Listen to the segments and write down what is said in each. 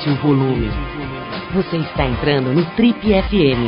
Aumente o volume. Você está entrando no Trip FM.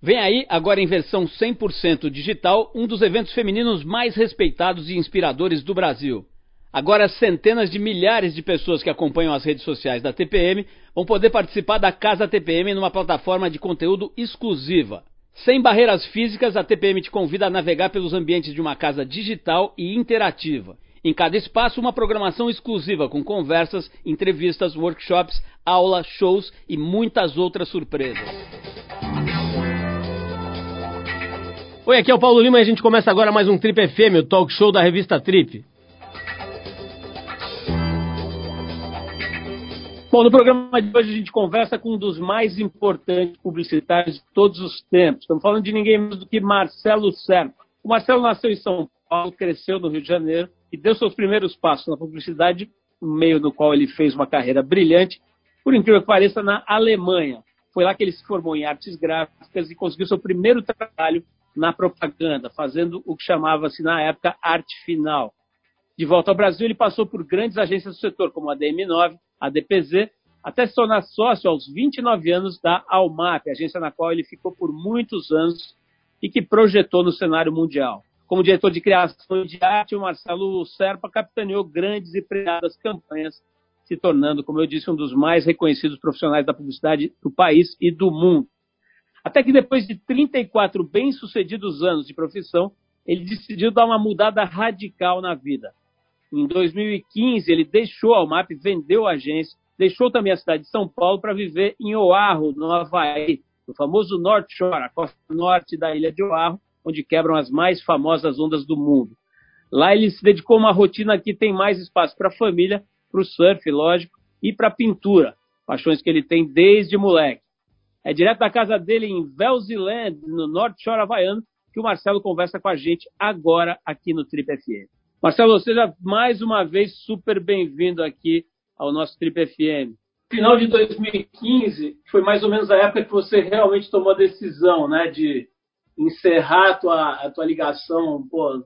Vem aí, agora em versão 100% digital, um dos eventos femininos mais respeitados e inspiradores do Brasil. Agora, centenas de milhares de pessoas que acompanham as redes sociais da TPM vão poder participar da Casa TPM numa plataforma de conteúdo exclusiva. Sem barreiras físicas, a TPM te convida a navegar pelos ambientes de uma casa digital e interativa. Em cada espaço, uma programação exclusiva com conversas, entrevistas, workshops, aulas, shows e muitas outras surpresas. Oi, aqui é o Paulo Lima e a gente começa agora mais um Trip FM, o talk show da revista Trip. Bom, no programa de hoje a gente conversa com um dos mais importantes publicitários de todos os tempos. Estamos falando de ninguém menos do que Marcelo Serpa. O Marcelo nasceu em São Paulo, cresceu no Rio de Janeiro e deu seus primeiros passos na publicidade, no meio do qual ele fez uma carreira brilhante, por incrível que pareça, na Alemanha. Foi lá que ele se formou em artes gráficas e conseguiu seu primeiro trabalho na propaganda, fazendo o que chamava-se na época arte final. De volta ao Brasil, ele passou por grandes agências do setor, como a DM9, a DPZ, até se tornar sócio aos 29 anos da Almap, agência na qual ele ficou por muitos anos e que projetou no cenário mundial. Como diretor de criação de arte, o Marcelo Serpa capitaneou grandes e premiadas campanhas, se tornando, como eu disse, um dos mais reconhecidos profissionais da publicidade do país e do mundo. Até que depois de 34 bem-sucedidos anos de profissão, ele decidiu dar uma mudada radical na vida. Em 2015, ele deixou a Almap, vendeu a agência, deixou também a cidade de São Paulo para viver em Oahu, no Havaí, no famoso North Shore, a costa norte da ilha de Oahu, onde quebram as mais famosas ondas do mundo. Lá ele se dedicou a uma rotina que tem mais espaço para a família, para o surf, lógico, e para a pintura, paixões que ele tem desde moleque. É direto da casa dele em Velziland, no North Shore havaiano, que o Marcelo conversa com a gente agora aqui no Trip FM. Marcelo, seja mais uma vez super bem-vindo aqui ao nosso Trip FM. Final de 2015 foi mais ou menos a época que você realmente tomou a decisão, né, de encerrar a tua, a tua ligação pô,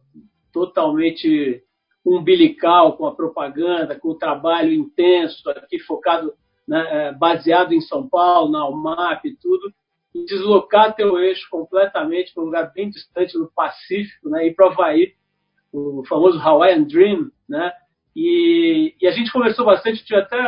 totalmente umbilical com a propaganda, com o trabalho intenso aqui focado, né, é, baseado em São Paulo, na UMAP e tudo, e deslocar teu eixo completamente para um lugar bem distante no Pacífico, né, ir para o Havaí o famoso Hawaiian Dream, né? E, e, a gente conversou bastante, tive até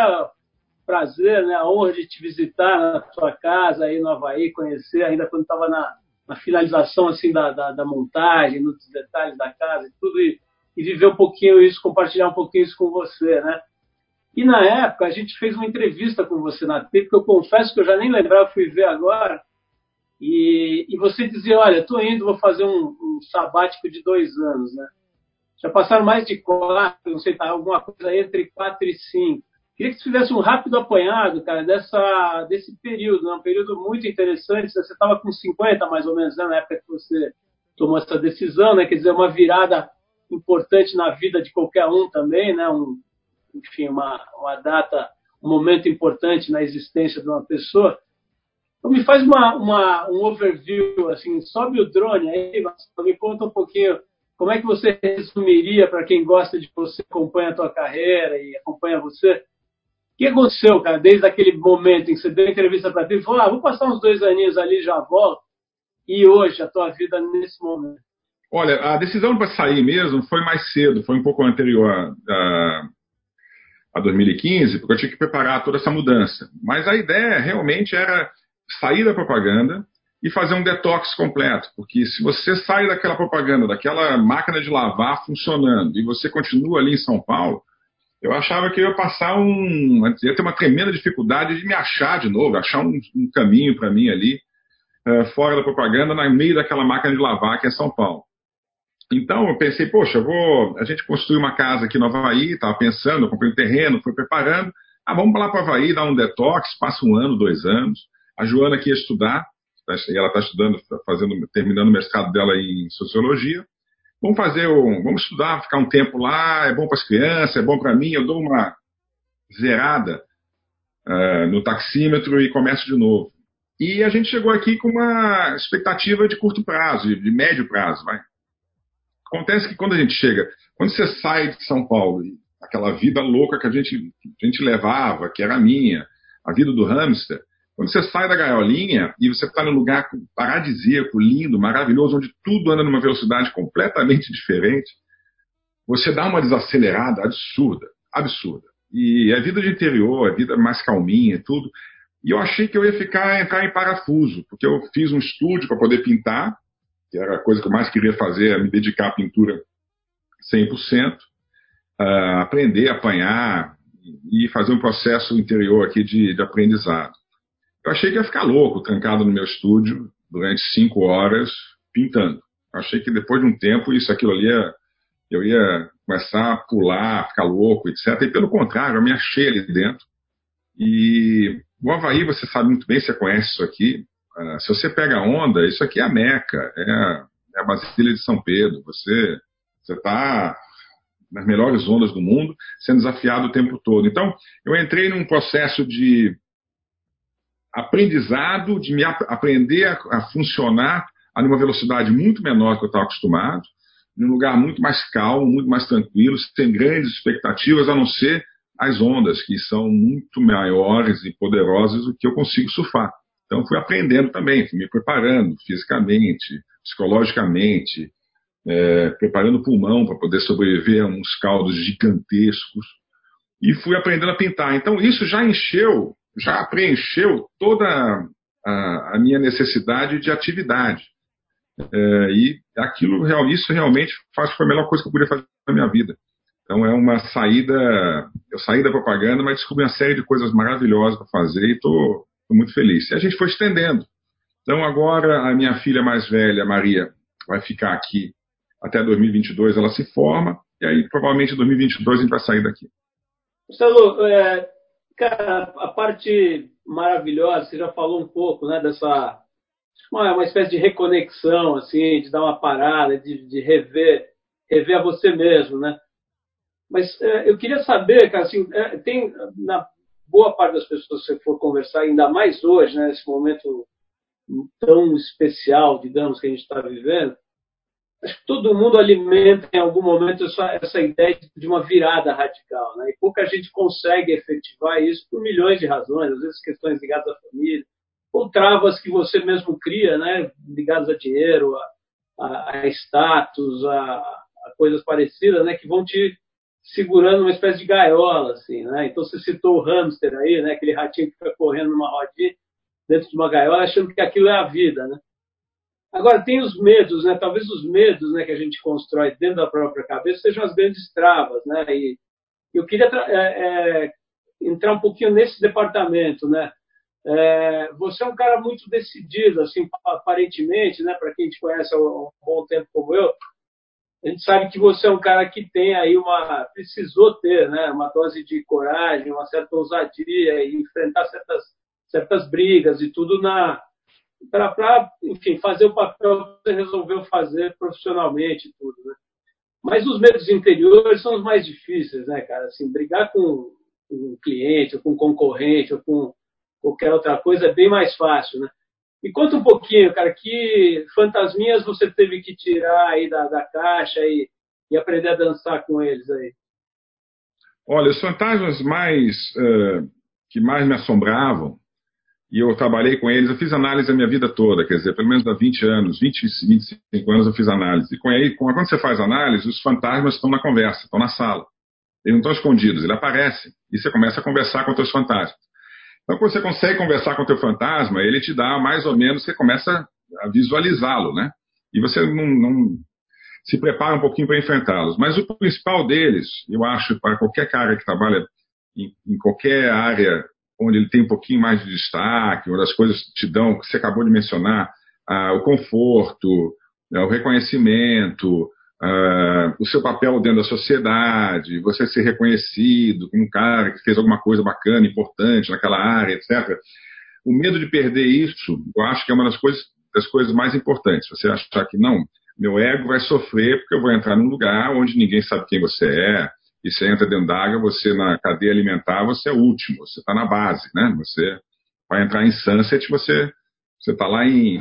prazer, né, a honra de te visitar na tua casa aí no Havaí, conhecer ainda quando estava na, na, finalização assim da, da, da, montagem, nos detalhes da casa e tudo, e, e, viver um pouquinho isso, compartilhar um pouquinho isso com você, né? E na época a gente fez uma entrevista com você na TV, que eu confesso que eu já nem lembrava, fui ver agora, e, e você dizia, olha, estou indo, vou fazer um, um sabático de dois anos, né? Já passaram mais de quatro, não sei, tá, alguma coisa entre quatro e cinco. Queria que você fizesse um rápido apanhado, cara, dessa, desse período, né? um período muito interessante. Você estava com 50, mais ou menos, né? na época que você tomou essa decisão, né? quer dizer, uma virada importante na vida de qualquer um também, né? um, enfim, uma, uma data, um momento importante na existência de uma pessoa. Então, me faz uma, uma, um overview, assim, sobe o drone aí, me conta um pouquinho como é que você resumiria para quem gosta de você, acompanha a tua carreira e acompanha você? O que aconteceu, cara, desde aquele momento em que você deu entrevista para ti e falou, ah, vou passar uns dois aninhos ali já volto, e hoje, a tua vida nesse momento? Olha, a decisão para sair mesmo foi mais cedo, foi um pouco anterior a, a 2015, porque eu tinha que preparar toda essa mudança. Mas a ideia realmente era sair da propaganda, e fazer um detox completo, porque se você sai daquela propaganda, daquela máquina de lavar funcionando e você continua ali em São Paulo, eu achava que eu ia passar um. ia ter uma tremenda dificuldade de me achar de novo, achar um, um caminho para mim ali, uh, fora da propaganda, no meio daquela máquina de lavar que é São Paulo. Então eu pensei, poxa, eu vou. A gente construiu uma casa aqui no Havaí, estava pensando, eu comprei um terreno, fui preparando. Ah, vamos lá para o Havaí, dar um detox, passa um ano, dois anos. A Joana aqui ia estudar, Tá ela está estudando, tá fazendo, terminando o mestrado dela em sociologia. Vamos fazer um, vamos estudar, ficar um tempo lá, é bom para as crianças, é bom para mim, eu dou uma zerada uh, no taxímetro e começo de novo. E a gente chegou aqui com uma expectativa de curto prazo, de médio prazo. Vai. Acontece que quando a gente chega, quando você sai de São Paulo, aquela vida louca que a gente, a gente levava, que era minha, a vida do hamster, quando você sai da gaiolinha e você está num lugar paradisíaco, lindo, maravilhoso, onde tudo anda numa velocidade completamente diferente, você dá uma desacelerada absurda, absurda. E a vida de interior, a vida mais calminha, tudo. E eu achei que eu ia ficar entrar em parafuso, porque eu fiz um estúdio para poder pintar, que era a coisa que eu mais queria fazer, me dedicar à pintura 100%, uh, ah, aprender, apanhar e fazer um processo interior aqui de, de aprendizado. Eu achei que ia ficar louco, trancado no meu estúdio durante cinco horas pintando. Eu achei que depois de um tempo isso, aquilo ali, ia, eu ia começar a pular, ficar louco, etc. E pelo contrário, eu me achei ali dentro. E o Havaí, você sabe muito bem, você conhece isso aqui. Uh, se você pega onda, isso aqui é a Meca, é a, é a Basília de São Pedro. Você está nas melhores ondas do mundo, sendo desafiado o tempo todo. Então, eu entrei num processo de aprendizado, de me ap aprender a, a, funcionar a uma velocidade muito menor do que eu estava acostumado, num lugar muito mais calmo, muito mais tranquilo, sem grandes expectativas, a não ser as ondas, que são muito maiores e poderosas do que eu consigo surfar. Então, fui aprendendo também, fui me preparando fisicamente, psicologicamente, é, preparando o pulmão para poder sobreviver a uns caldos gigantescos, e fui aprendendo a pintar. Então, isso já encheu já preencheu toda a, a minha necessidade de atividade. É, e aquilo, isso realmente faz foi a melhor coisa que eu podia fazer na minha vida. Então é uma saída, eu saí da propaganda, mas descobri uma série de coisas maravilhosas para fazer e estou muito feliz. E a gente foi estendendo. Então agora a minha filha mais velha, Maria, vai ficar aqui até 2022, ela se forma, e aí provavelmente em 2022 a gente vai sair daqui. Marcelo, é, Cara, a parte maravilhosa, você já falou um pouco, né, dessa uma, uma espécie de reconexão, assim, de dar uma parada, de, de rever, rever a você mesmo, né? Mas é, eu queria saber, cara, assim, é, tem na boa parte das pessoas que você for conversar, ainda mais hoje, né, nesse momento tão especial, digamos, que a gente está vivendo, acho que todo mundo alimenta em algum momento essa, essa ideia de uma virada radical, né? E pouca gente consegue efetivar isso por milhões de razões, às vezes questões ligadas à família, ou travas que você mesmo cria, né? Ligadas a dinheiro, a, a, a status, a, a, coisas parecidas, né? Que vão te segurando uma espécie de gaiola, assim, né? Então você citou o hamster aí, né? Aquele ratinho que fica correndo numa rodinha dentro de uma gaiola, achando que aquilo é a vida, né? Agora, tem os medos, né? Talvez os medos né, que a gente constrói dentro da própria cabeça sejam as grandes travas, né? E eu queria é, é, entrar um pouquinho nesse departamento, né? É, você é um cara muito decidido, assim, aparentemente, né? Para quem te conhece há um bom tempo como eu, a gente sabe que você é um cara que tem aí uma precisou ter, né? Uma dose de coragem, uma certa ousadia e enfrentar certas certas brigas e tudo na para, enfim, fazer o papel que você resolveu fazer profissionalmente tudo, né? Mas os medos interiores são os mais difíceis, né, cara? Assim, brigar com um cliente, ou com um concorrente, ou com qualquer outra coisa é bem mais fácil, né? Me conta um pouquinho, cara, que fantasminhas você teve que tirar aí da, da caixa e, e aprender a dançar com eles aí? Olha, os fantasmas mais uh, que mais me assombravam e eu trabalhei com eles, eu fiz análise a minha vida toda, quer dizer, pelo menos há 20 anos, 20, 25 anos eu fiz análise. E com aí, quando você faz análise, os fantasmas estão na conversa, estão na sala. Eles não estão escondidos, eles aparecem. E você começa a conversar com os seus fantasmas. Então, quando você consegue conversar com o teu fantasma, ele te dá mais ou menos, você começa a visualizá-lo, né? E você não, não se prepara um pouquinho para enfrentá-los. Mas o principal deles, eu acho, para qualquer cara que trabalha em, em qualquer área onde ele tem um pouquinho mais de destaque, onde as coisas te dão, que você acabou de mencionar, ah, o conforto, ah, o reconhecimento, ah, o seu papel dentro da sociedade, você ser reconhecido como um cara que fez alguma coisa bacana, importante naquela área, etc. O medo de perder isso, eu acho que é uma das coisas, das coisas mais importantes. Você achar que não, meu ego vai sofrer porque eu vou entrar num lugar onde ninguém sabe quem você é, e você entra dentro d'água, você na cadeia alimentar, você é o último, você está na base, né? Você vai entrar em sunset, você você está lá em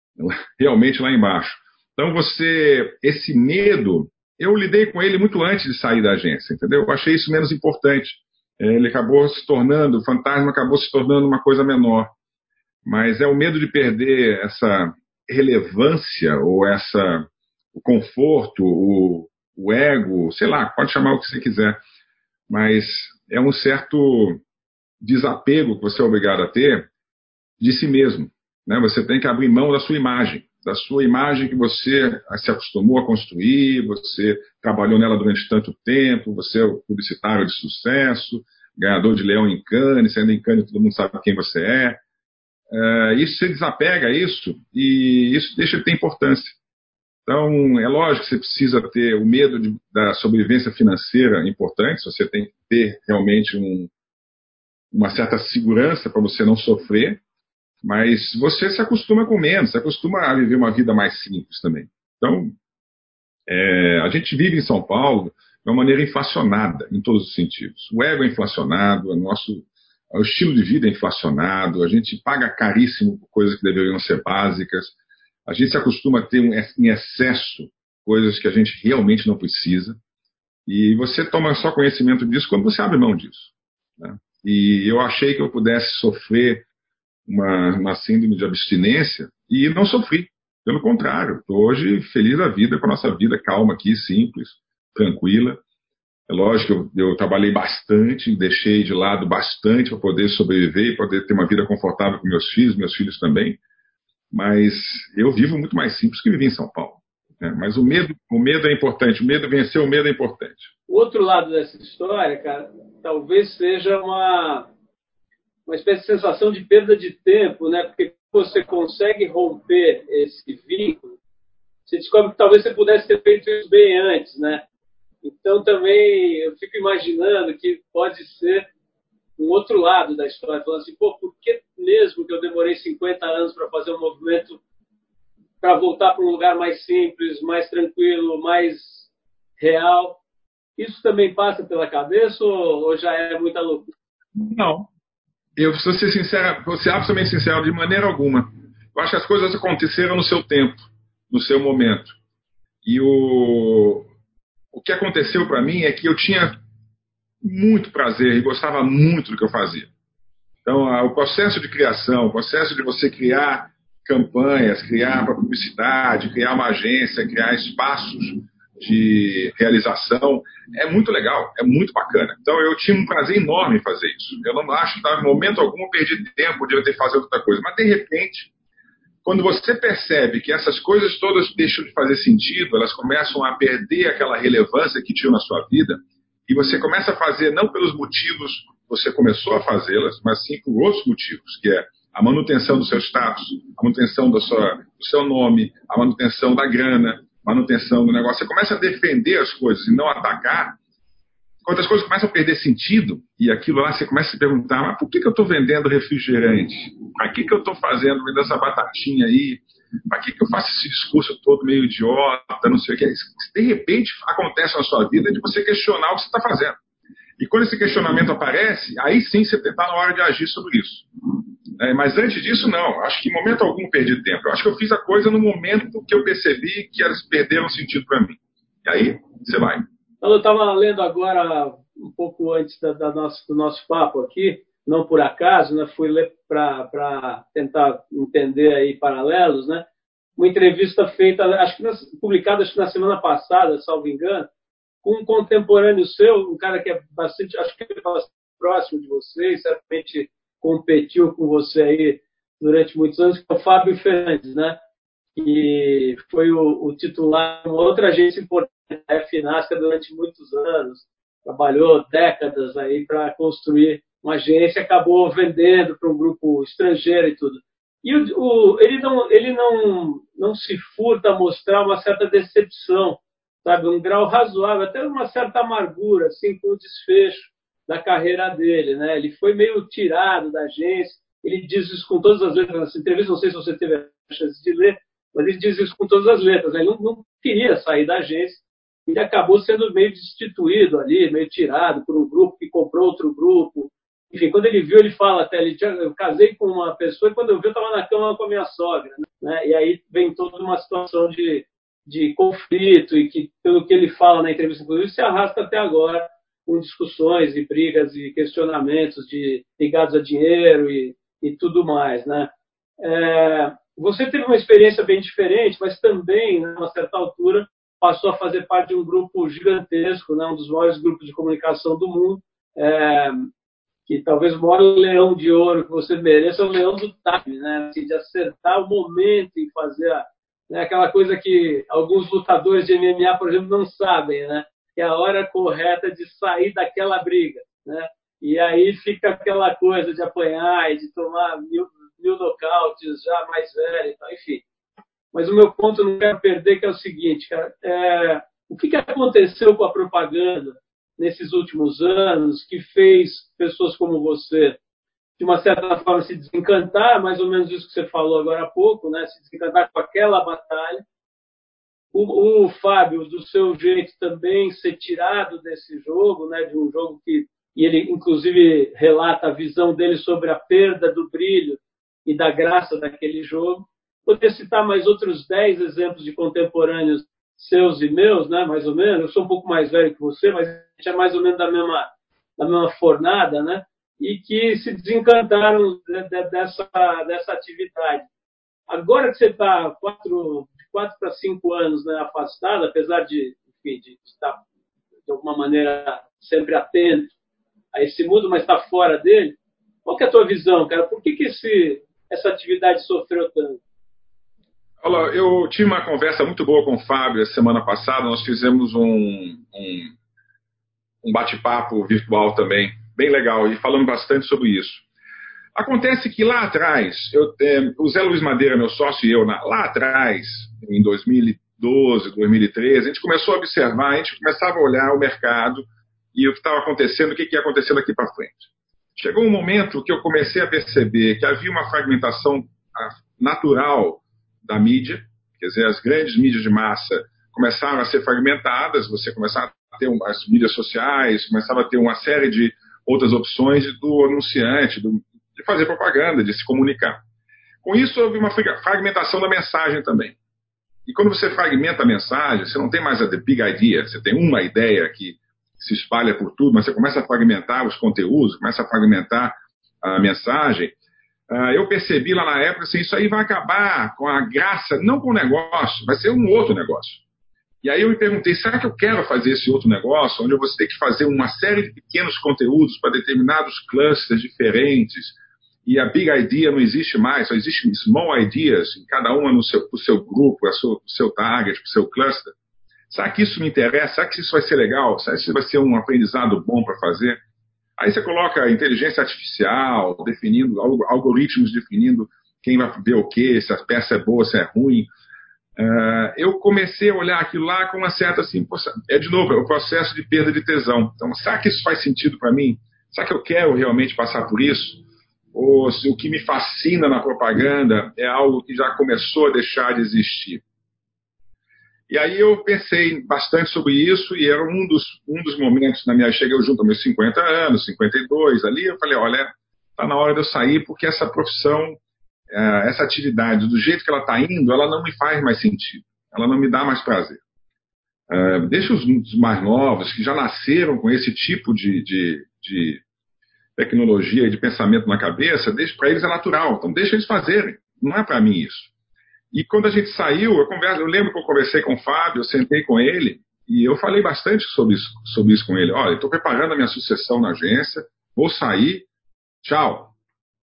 realmente lá embaixo. Então você esse medo eu lidei com ele muito antes de sair da agência, entendeu? Eu achei isso menos importante. É, ele acabou se tornando, o fantasma acabou se tornando uma coisa menor. Mas é o medo de perder essa relevância ou essa o conforto, o, o ego, sei lá, pode chamar o que você quiser, mas é um certo desapego que você é obrigado a ter de si mesmo. Né? Você tem que abrir mão da sua imagem, da sua imagem que você se acostumou a construir, você trabalhou nela durante tanto tempo, você é o publicitário de sucesso, ganhador de Leão em Cannes, sendo em Cannes todo mundo sabe quem você é. é isso você desapega isso e isso deixa de ter importância. Então, é lógico que você precisa ter o medo de, da sobrevivência financeira importante, você tem que ter realmente um, uma certa segurança para você não sofrer, mas você se acostuma com menos, se acostuma a viver uma vida mais simples também. Então, é, a gente vive em São Paulo de uma maneira inflacionada, em todos os sentidos. O ego é inflacionado, o nosso o estilo de vida é inflacionado, a gente paga caríssimo por coisas que deveriam ser básicas, a gente se acostuma a ter em excesso coisas que a gente realmente não precisa, e você toma só conhecimento disso quando você abre mão disso. Né? E eu achei que eu pudesse sofrer uma, uma síndrome de abstinência e não sofri. Pelo contrário, estou hoje feliz da vida, com a nossa vida calma aqui, simples, tranquila. É lógico eu, eu trabalhei bastante, deixei de lado bastante para poder sobreviver e poder ter uma vida confortável com meus filhos, meus filhos também. Mas eu vivo muito mais simples que vivi em São Paulo. Né? Mas o medo, o medo é importante, o medo vencer o medo é importante. O outro lado dessa história, cara, talvez seja uma uma espécie de sensação de perda de tempo, né? Porque você consegue romper esse vínculo, você descobre que talvez você pudesse ter feito isso bem antes, né? Então também eu fico imaginando que pode ser um outro lado da história, falando assim, pô, por que mesmo que eu demorei 50 anos para fazer um movimento para voltar para um lugar mais simples, mais tranquilo, mais real? Isso também passa pela cabeça ou, ou já é muita loucura? Não, eu vou ser sincero, vou ser absolutamente sincero, de maneira alguma. Eu acho que as coisas aconteceram no seu tempo, no seu momento. E o, o que aconteceu para mim é que eu tinha muito prazer e gostava muito do que eu fazia. Então, o processo de criação, o processo de você criar campanhas, criar para publicidade, criar uma agência, criar espaços de realização, é muito legal, é muito bacana. Então eu tinha um prazer enorme em fazer isso. Eu não acho que, em momento algum, eu perdi tempo de eu ter fazer outra coisa. Mas, de repente, quando você percebe que essas coisas todas deixam de fazer sentido, elas começam a perder aquela relevância que tinham na sua vida, e você começa a fazer não pelos motivos que você começou a fazê-las, mas sim por outros motivos, que é a manutenção do seu status, a manutenção do, sua, do seu nome, a manutenção da grana, manutenção do negócio, você começa a defender as coisas e não atacar, quando as coisas começam a perder sentido, e aquilo lá você começa a se perguntar, mas por que, que eu estou vendendo refrigerante? Para que, que eu estou fazendo, vendendo essa batatinha aí? Para que, que eu faço esse discurso todo meio idiota, não sei o que? De repente acontece na sua vida de você questionar o que você está fazendo. E quando esse questionamento aparece, aí sim você está na hora de agir sobre isso. É, mas antes disso, não. Acho que em momento algum perdi tempo. Eu acho que eu fiz a coisa no momento que eu percebi que elas perderam sentido para mim. E aí, você vai. Eu estava lendo agora, um pouco antes da, da nosso, do nosso papo aqui, não por acaso, né, fui ler para tentar entender aí paralelos, né? Uma entrevista feita, acho que publicada acho que na semana passada, salvo engano, com um contemporâneo seu, um cara que é bastante, acho que é bastante próximo de você, certamente competiu com você aí durante muitos anos, que é o Fábio Fernandes, né? Que foi o, o titular de uma outra agência importante, a FNASCA, durante muitos anos. Trabalhou décadas aí para construir uma agência, acabou vendendo para um grupo estrangeiro e tudo. E o, o, ele, não, ele não, não se furta a mostrar uma certa decepção, sabe? Um grau razoável, até uma certa amargura, assim, com o desfecho da carreira dele, né? Ele foi meio tirado da agência. Ele diz isso com todas as letras nessa entrevista. Não sei se você teve a chance de ler, mas ele diz isso com todas as letras. Né? Ele não, não queria sair da agência. Ele acabou sendo meio destituído ali, meio tirado por um grupo que comprou outro grupo. Enfim, quando ele viu, ele fala até, ele tinha, eu casei com uma pessoa e quando eu vi, eu estava na cama com a minha sogra. Né? E aí vem toda uma situação de de conflito e que, pelo que ele fala na entrevista, inclusive, se arrasta até agora com discussões e brigas e questionamentos de, ligados a dinheiro e, e tudo mais, né? É, você teve uma experiência bem diferente, mas também, né, a uma certa altura, passou a fazer parte de um grupo gigantesco, né, um dos maiores grupos de comunicação do mundo, é, que talvez o maior leão de ouro que você mereça é o leão do time, né, assim, de acertar o momento e fazer a, né, aquela coisa que alguns lutadores de MMA, por exemplo, não sabem, né, que é a hora correta de sair daquela briga, né, e aí fica aquela coisa de apanhar e de tomar mil, mil nocautes já mais velho, então, enfim. Mas o meu ponto não quero perder que é o seguinte, cara, é, o que, que aconteceu com a propaganda nesses últimos anos que fez pessoas como você, de uma certa forma, se desencantar, mais ou menos isso que você falou agora há pouco, né? se desencantar com aquela batalha. O, o Fábio, do seu jeito, também ser tirado desse jogo, né? de um jogo que. E ele, inclusive, relata a visão dele sobre a perda do brilho e da graça daquele jogo. Poder citar mais outros 10 exemplos de contemporâneos seus e meus, né, mais ou menos. Eu sou um pouco mais velho que você, mas a gente é mais ou menos da mesma, da mesma fornada, né? E que se desencantaram dessa, dessa atividade. Agora que você está quatro, de quatro para cinco anos né, afastado, apesar de, enfim, de estar de alguma maneira sempre atento a esse mundo, mas está fora dele, qual é a tua visão, cara? Por que, que esse, essa atividade sofreu tanto? Olha, eu tive uma conversa muito boa com o Fábio semana passada. Nós fizemos um, um, um bate-papo virtual também, bem legal, e falamos bastante sobre isso. Acontece que lá atrás, eu, é, o Zé Luiz Madeira, meu sócio e eu, na, lá atrás, em 2012, 2013, a gente começou a observar, a gente começava a olhar o mercado e o que estava acontecendo, o que, que ia acontecendo daqui para frente. Chegou um momento que eu comecei a perceber que havia uma fragmentação ah, natural da mídia, quer dizer, as grandes mídias de massa começaram a ser fragmentadas, você começava a ter as mídias sociais, começava a ter uma série de outras opções do anunciante, do, de fazer propaganda, de se comunicar. Com isso, houve uma fragmentação da mensagem também. E quando você fragmenta a mensagem, você não tem mais a the big idea, você tem uma ideia que se espalha por tudo, mas você começa a fragmentar os conteúdos, começa a fragmentar a mensagem. Uh, eu percebi lá na época assim, isso aí vai acabar com a graça, não com o negócio, vai ser um outro negócio. E aí eu me perguntei, será que eu quero fazer esse outro negócio, onde eu vou ter que fazer uma série de pequenos conteúdos para determinados clusters diferentes, e a big idea não existe mais, só existe small ideas, cada uma no seu, pro seu grupo, seu, pro seu target, para o seu cluster. Será que isso me interessa? Será que isso vai ser legal? Será que isso vai ser um aprendizado bom para fazer? Aí você coloca inteligência artificial, definindo, algoritmos definindo quem vai ver o que, se a peça é boa, se é ruim. Uh, eu comecei a olhar aquilo lá com uma certa assim, é de novo, é o processo de perda de tesão. Então, será que isso faz sentido para mim? Será que eu quero realmente passar por isso? Ou se o que me fascina na propaganda é algo que já começou a deixar de existir? E aí eu pensei bastante sobre isso e era um dos, um dos momentos na minha... Cheguei junto aos meus 50 anos, 52 ali, eu falei, olha, está na hora de eu sair porque essa profissão, é, essa atividade, do jeito que ela está indo, ela não me faz mais sentido. Ela não me dá mais prazer. É, deixa os mais novos, que já nasceram com esse tipo de, de, de tecnologia e de pensamento na cabeça, para eles é natural. Então deixa eles fazerem. Não é para mim isso. E quando a gente saiu, eu, converso, eu lembro que eu conversei com o Fábio, eu sentei com ele e eu falei bastante sobre isso, sobre isso com ele. Olha, estou preparando a minha sucessão na agência, vou sair, tchau.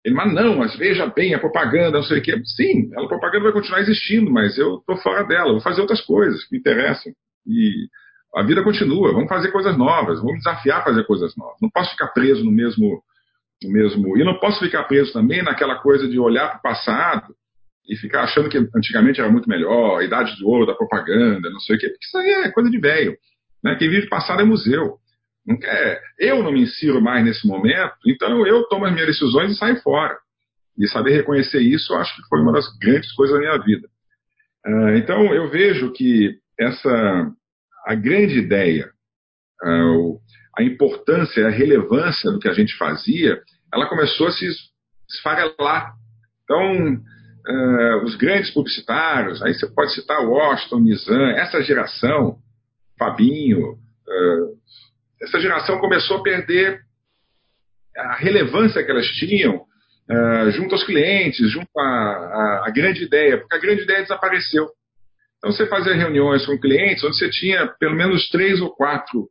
Ele, mas não, mas veja bem, a propaganda, não sei o quê. Sim, a propaganda vai continuar existindo, mas eu estou fora dela, vou fazer outras coisas que me interessam. E a vida continua, vamos fazer coisas novas, vamos desafiar a fazer coisas novas. Não posso ficar preso no mesmo, no mesmo. E não posso ficar preso também naquela coisa de olhar para o passado e ficar achando que antigamente era muito melhor, a idade de ouro da propaganda, não sei o quê, porque isso aí é coisa de velho. Né? Quem vive passado é museu. Não quer, eu não me insiro mais nesse momento, então eu tomo as minhas decisões e saio fora. E saber reconhecer isso, eu acho que foi uma das grandes coisas da minha vida. Uh, então eu vejo que essa a grande ideia, uh, a importância, a relevância do que a gente fazia, ela começou a se esfarelar. Então, uh, os grandes publicitários, aí você pode citar Washington, Nizam, essa geração, Fabinho, uh, essa geração começou a perder a relevância que elas tinham uh, junto aos clientes, junto à, grande ideia, porque a grande ideia desapareceu. Então você fazia reuniões com clientes onde você tinha pelo menos três ou quatro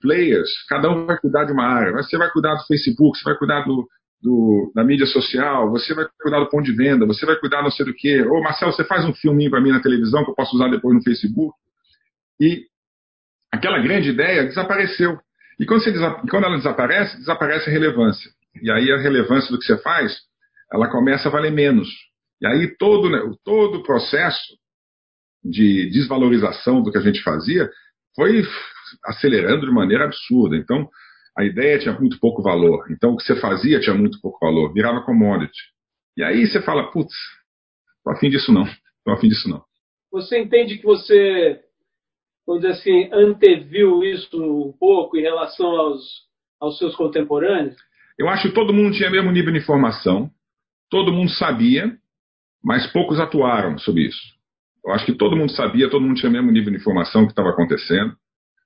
players, cada um vai cuidar de uma área. Você vai cuidar do Facebook, você vai cuidar do, do, da mídia social, você vai cuidar do ponto de venda, você vai cuidar não sei do que. Ô Marcelo, você faz um filminho para mim na televisão que eu posso usar depois no Facebook. E aquela grande ideia desapareceu. E quando, você, quando ela desaparece, desaparece a relevância. E aí a relevância do que você faz, ela começa a valer menos. E aí todo, né, todo o processo de desvalorização do que a gente fazia foi acelerando de maneira absurda. Então, a ideia tinha muito pouco valor. Então, o que você fazia tinha muito pouco valor. Virava commodity. E aí você fala, putz, tô afim disso não. Tô afim disso não. Você entende que você vamos dizer assim, anteviu isso um pouco em relação aos, aos seus contemporâneos? Eu acho que todo mundo tinha o mesmo nível de informação, todo mundo sabia, mas poucos atuaram sobre isso. Eu acho que todo mundo sabia, todo mundo tinha o mesmo nível de informação que estava acontecendo,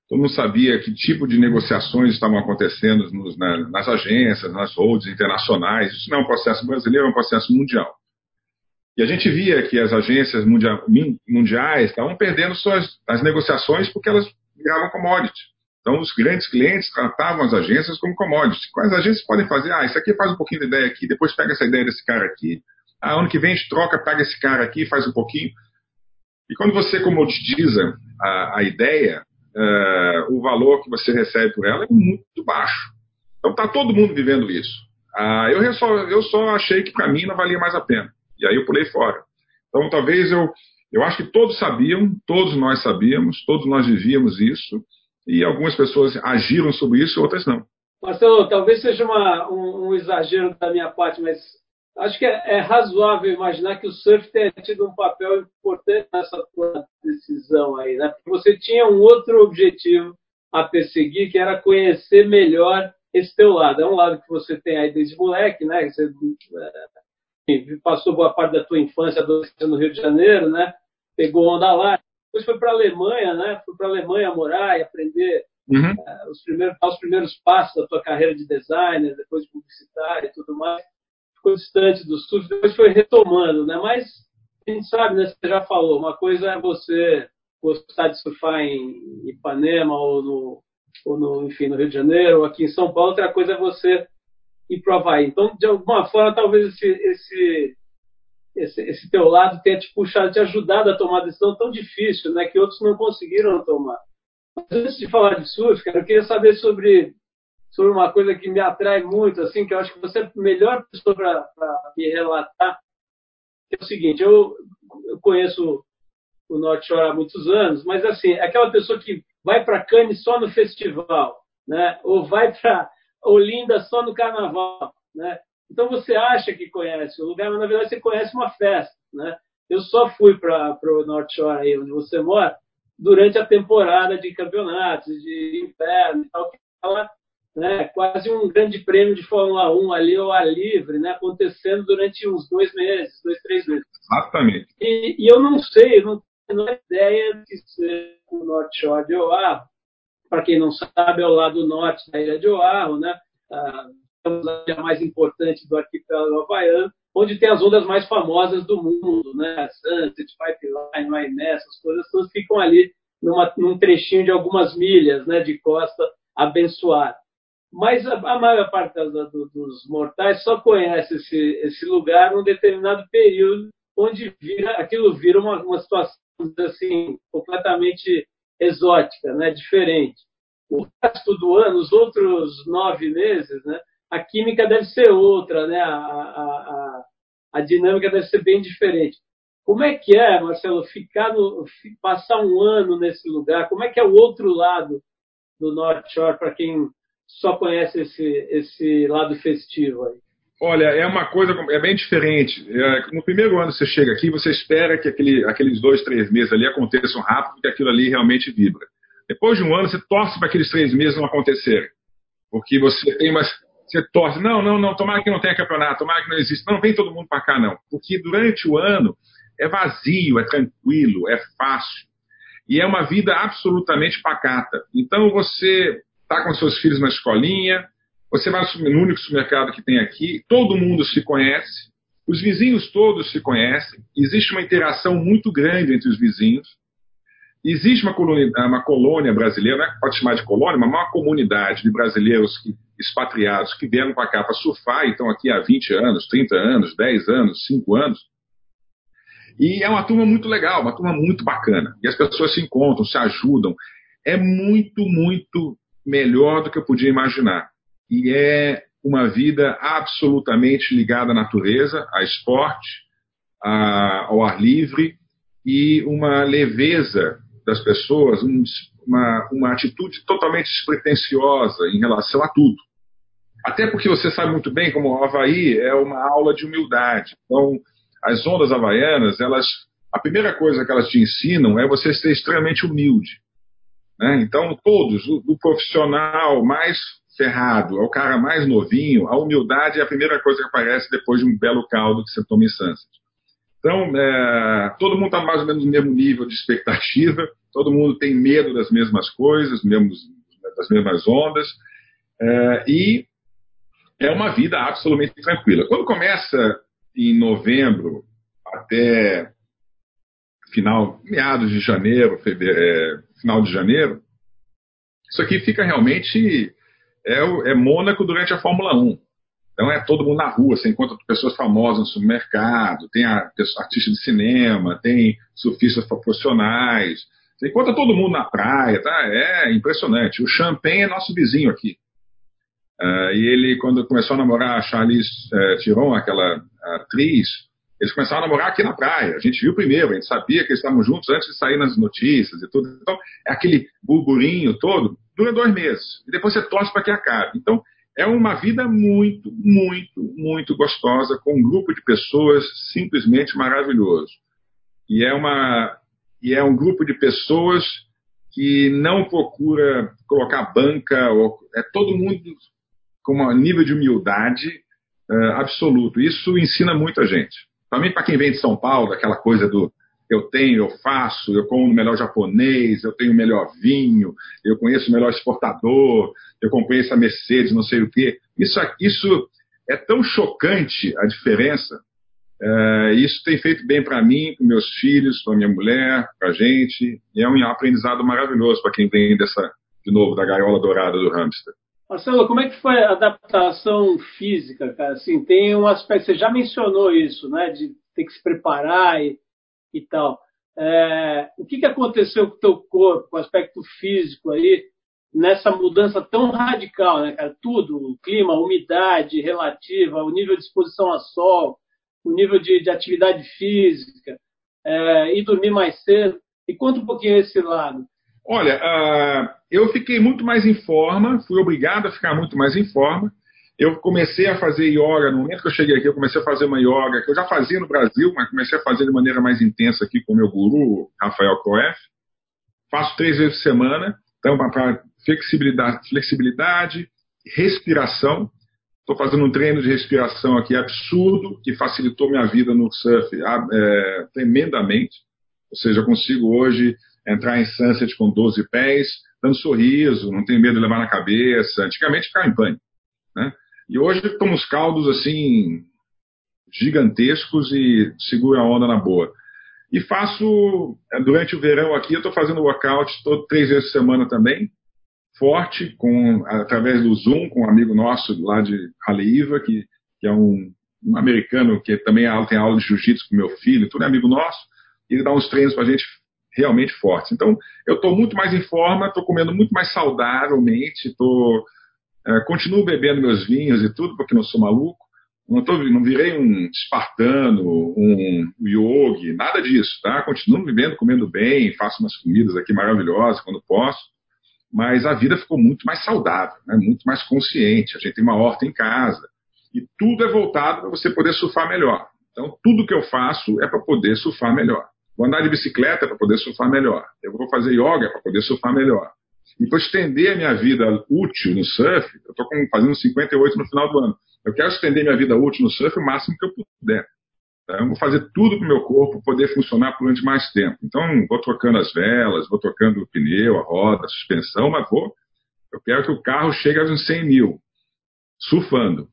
todo mundo sabia que tipo de negociações estavam acontecendo nos, na, nas agências, nas holds internacionais. Isso não é um processo brasileiro, é um processo mundial. E a gente via que as agências mundiais estavam perdendo suas as negociações porque elas viravam commodity. Então, os grandes clientes tratavam as agências como commodities. Quais agências podem fazer? Ah, isso aqui faz um pouquinho de ideia aqui, depois pega essa ideia desse cara aqui. Ah, ano que vem a gente troca, pega esse cara aqui, faz um pouquinho. E quando você comoditiza a, a ideia, uh, o valor que você recebe por ela é muito baixo. Então, está todo mundo vivendo isso. Uh, eu, só, eu só achei que para mim não valia mais a pena. E aí eu pulei fora. Então, talvez eu. Eu acho que todos sabiam, todos nós sabíamos, todos nós vivíamos isso, e algumas pessoas agiram sobre isso, outras não. Marcelo, talvez seja uma, um, um, exagero da minha parte, mas acho que é, é, razoável imaginar que o surf tenha tido um papel importante nessa tua decisão aí, né? Porque você tinha um outro objetivo a perseguir, que era conhecer melhor esse teu lado. É um lado que você tem aí desde moleque, né? Você é, passou boa parte da tua infância, adolescência no Rio de Janeiro, né? Pegou onda lá. Depois foi para a Alemanha, né? Foi para a Alemanha morar e aprender uhum. uh, os, primeiros, os primeiros passos da tua carreira de designer, depois de publicitário e tudo mais. Ficou distante do surf, depois foi retomando, né? Mas a gente sabe, né? Você já falou, uma coisa é você gostar de surfar em Ipanema ou no, ou no, enfim, no Rio de Janeiro ou aqui em São Paulo, outra coisa é você e para o Havaí. Então, de alguma forma, talvez esse, esse, esse, esse teu lado tenha te puxado, te ajudado a tomar uma decisão tão difícil, né, que outros não conseguiram tomar. Mas antes de falar de surf, cara, eu queria saber sobre, sobre uma coisa que me atrai muito, assim, que eu acho que você é a melhor pessoa para me relatar, que é o seguinte, eu, eu conheço o North Shore há muitos anos, mas assim, é aquela pessoa que vai para Cannes só no festival, né? Ou vai para Olinda só no carnaval, né? Então você acha que conhece o lugar, mas na verdade você conhece uma festa, né? Eu só fui para o North Shore aí onde você mora durante a temporada de campeonatos, de inverno e tal, que fala, né, quase um grande prêmio de Fórmula 1 ali ao ar livre, né, acontecendo durante uns dois meses, dois, três meses. Exatamente. E, e eu não sei, eu não tenho ideia de ser o North Shore de Oahu, para quem não sabe, é o lado norte da ilha de Oahu, né? Ah, a ilha mais importante do arquipélago havaiano, onde tem as ondas mais famosas do mundo, né? Sunset, Pipeline, Mainé, essas coisas todas ficam ali numa, num trechinho de algumas milhas né, de costa abençoada. Mas a, a maior parte das, do, dos mortais só conhece esse, esse lugar num determinado período onde vira, aquilo vira uma, uma situação assim, completamente exótica, né, diferente. O resto do ano, os outros nove meses, né, a química deve ser outra, né, a, a, a dinâmica deve ser bem diferente. Como é que é, Marcelo, ficar no, passar um ano nesse lugar? Como é que é o outro lado do North Shore para quem só conhece esse, esse lado festivo aí? Olha, é uma coisa é bem diferente. É, no primeiro ano você chega aqui, você espera que aquele, aqueles dois, três meses ali aconteçam rápido, que aquilo ali realmente vibra. Depois de um ano, você torce para aqueles três meses não acontecerem, porque você tem uma, você torce, não, não, não, tomara que não tenha campeonato, tomara que não exista. Não, vem todo mundo para cá, não. Porque durante o ano é vazio, é tranquilo, é fácil. E é uma vida absolutamente pacata. Então você está com seus filhos na escolinha, você vai no único supermercado que tem aqui, todo mundo se conhece, os vizinhos todos se conhecem, existe uma interação muito grande entre os vizinhos. Existe uma colônia, uma colônia brasileira, não é pode chamar de colônia, mas uma comunidade de brasileiros que, expatriados que vieram para cá para surfar e estão aqui há 20 anos, 30 anos, 10 anos, 5 anos. E é uma turma muito legal, uma turma muito bacana. E as pessoas se encontram, se ajudam. É muito, muito melhor do que eu podia imaginar. E é uma vida absolutamente ligada à natureza, a esporte, a, ao ar livre e uma leveza das pessoas, um, uma, uma atitude totalmente despretensiosa em relação a tudo. Até porque você sabe muito bem como o Havaí é uma aula de humildade. Então, as ondas havaianas, elas, a primeira coisa que elas te ensinam é você ser extremamente humilde. Né? Então, todos, o, o profissional mais ferrado ao cara mais novinho, a humildade é a primeira coisa que aparece depois de um belo caldo que você toma em Sunset. Então, é, todo mundo está mais ou menos no mesmo nível de expectativa, todo mundo tem medo das mesmas coisas, mesmos, das mesmas ondas, é, e é uma vida absolutamente tranquila. Quando começa em novembro até final, meados de janeiro, é, final de janeiro, isso aqui fica realmente é, é Mônaco durante a Fórmula 1. Então é todo mundo na rua, você encontra pessoas famosas no supermercado, tem artistas de cinema, tem surfistas profissionais, você encontra todo mundo na praia, tá? É impressionante. O Champagne é nosso vizinho aqui. Uh, e ele, quando começou a namorar a Charlize uh, aquela atriz, eles começaram a namorar aqui na praia. A gente viu primeiro, a gente sabia que eles estavam juntos antes de sair nas notícias e tudo. Então, é aquele burburinho todo, dura dois meses. E depois você torce para que acabe. Então, é uma vida muito, muito, muito gostosa, com um grupo de pessoas simplesmente maravilhoso. E é, uma, e é um grupo de pessoas que não procura colocar banca, ou, é todo mundo com um nível de humildade uh, absoluto. Isso ensina muita gente. Também para quem vem de São Paulo, aquela coisa do eu tenho, eu faço, eu como o melhor japonês, eu tenho o melhor vinho, eu conheço o melhor exportador, eu conheço a Mercedes, não sei o quê. Isso, isso é tão chocante a diferença. É, isso tem feito bem para mim, para meus filhos, para minha mulher, para a gente. E é um aprendizado maravilhoso para quem vem dessa, de novo, da gaiola dourada do hamster. Marcelo, como é que foi a adaptação física, cara? Assim, tem um aspecto, você já mencionou isso, né, de ter que se preparar e e tal. É, o que, que aconteceu com o teu corpo, com o aspecto físico aí, nessa mudança tão radical, né, cara? Tudo, o clima, a umidade relativa, o nível de exposição a sol, o nível de, de atividade física, é, e dormir mais cedo. E conta um pouquinho esse lado. Olha, uh, eu fiquei muito mais em forma, fui obrigado a ficar muito mais em forma. Eu comecei a fazer yoga, no momento que eu cheguei aqui, eu comecei a fazer uma yoga que eu já fazia no Brasil, mas comecei a fazer de maneira mais intensa aqui com o meu guru, Rafael Coef. Faço três vezes por semana, então para flexibilidade, flexibilidade, respiração. Estou fazendo um treino de respiração aqui absurdo, que facilitou minha vida no surf é, tremendamente. Ou seja, eu consigo hoje entrar em sunset com 12 pés, dando sorriso, não tenho medo de levar na cabeça. Antigamente ficava em pânico. Né? E hoje estamos caldos assim gigantescos e segura a onda na boa. E faço, é, durante o verão aqui, eu estou fazendo workout todo, três vezes por semana também, forte, com, através do Zoom, com um amigo nosso lá de Haleiva, que, que é um, um, americano que também é tem aula de jiu-jitsu com meu filho, tudo é amigo nosso, ele dá uns treinos para a gente realmente fortes. Então, eu estou muito mais em forma, estou comendo muito mais saudavelmente, estou é, continuo bebendo meus vinhos e tudo, porque não sou maluco. Não, tô, não virei um espartano, um yogi, nada disso, tá? Continuo vivendo, comendo bem, faço umas comidas aqui maravilhosas quando posso, mas a vida ficou muito mais saudável, né? muito mais consciente. A gente tem uma horta em casa e tudo é voltado para você poder surfar melhor. Então, tudo que eu faço é para poder surfar melhor. Vou andar de bicicleta para poder surfar melhor. Eu vou fazer yoga para poder surfar melhor. E para estender a minha vida útil no surf, eu estou fazendo 58 no final do ano. Eu quero estender minha vida útil no surf o máximo que eu puder. Tá? Eu vou fazer tudo para o meu corpo poder funcionar durante mais tempo. Então, vou trocando as velas, vou trocando o pneu, a roda, a suspensão, mas vou. Eu quero que o carro chegue aos 100 mil, surfando.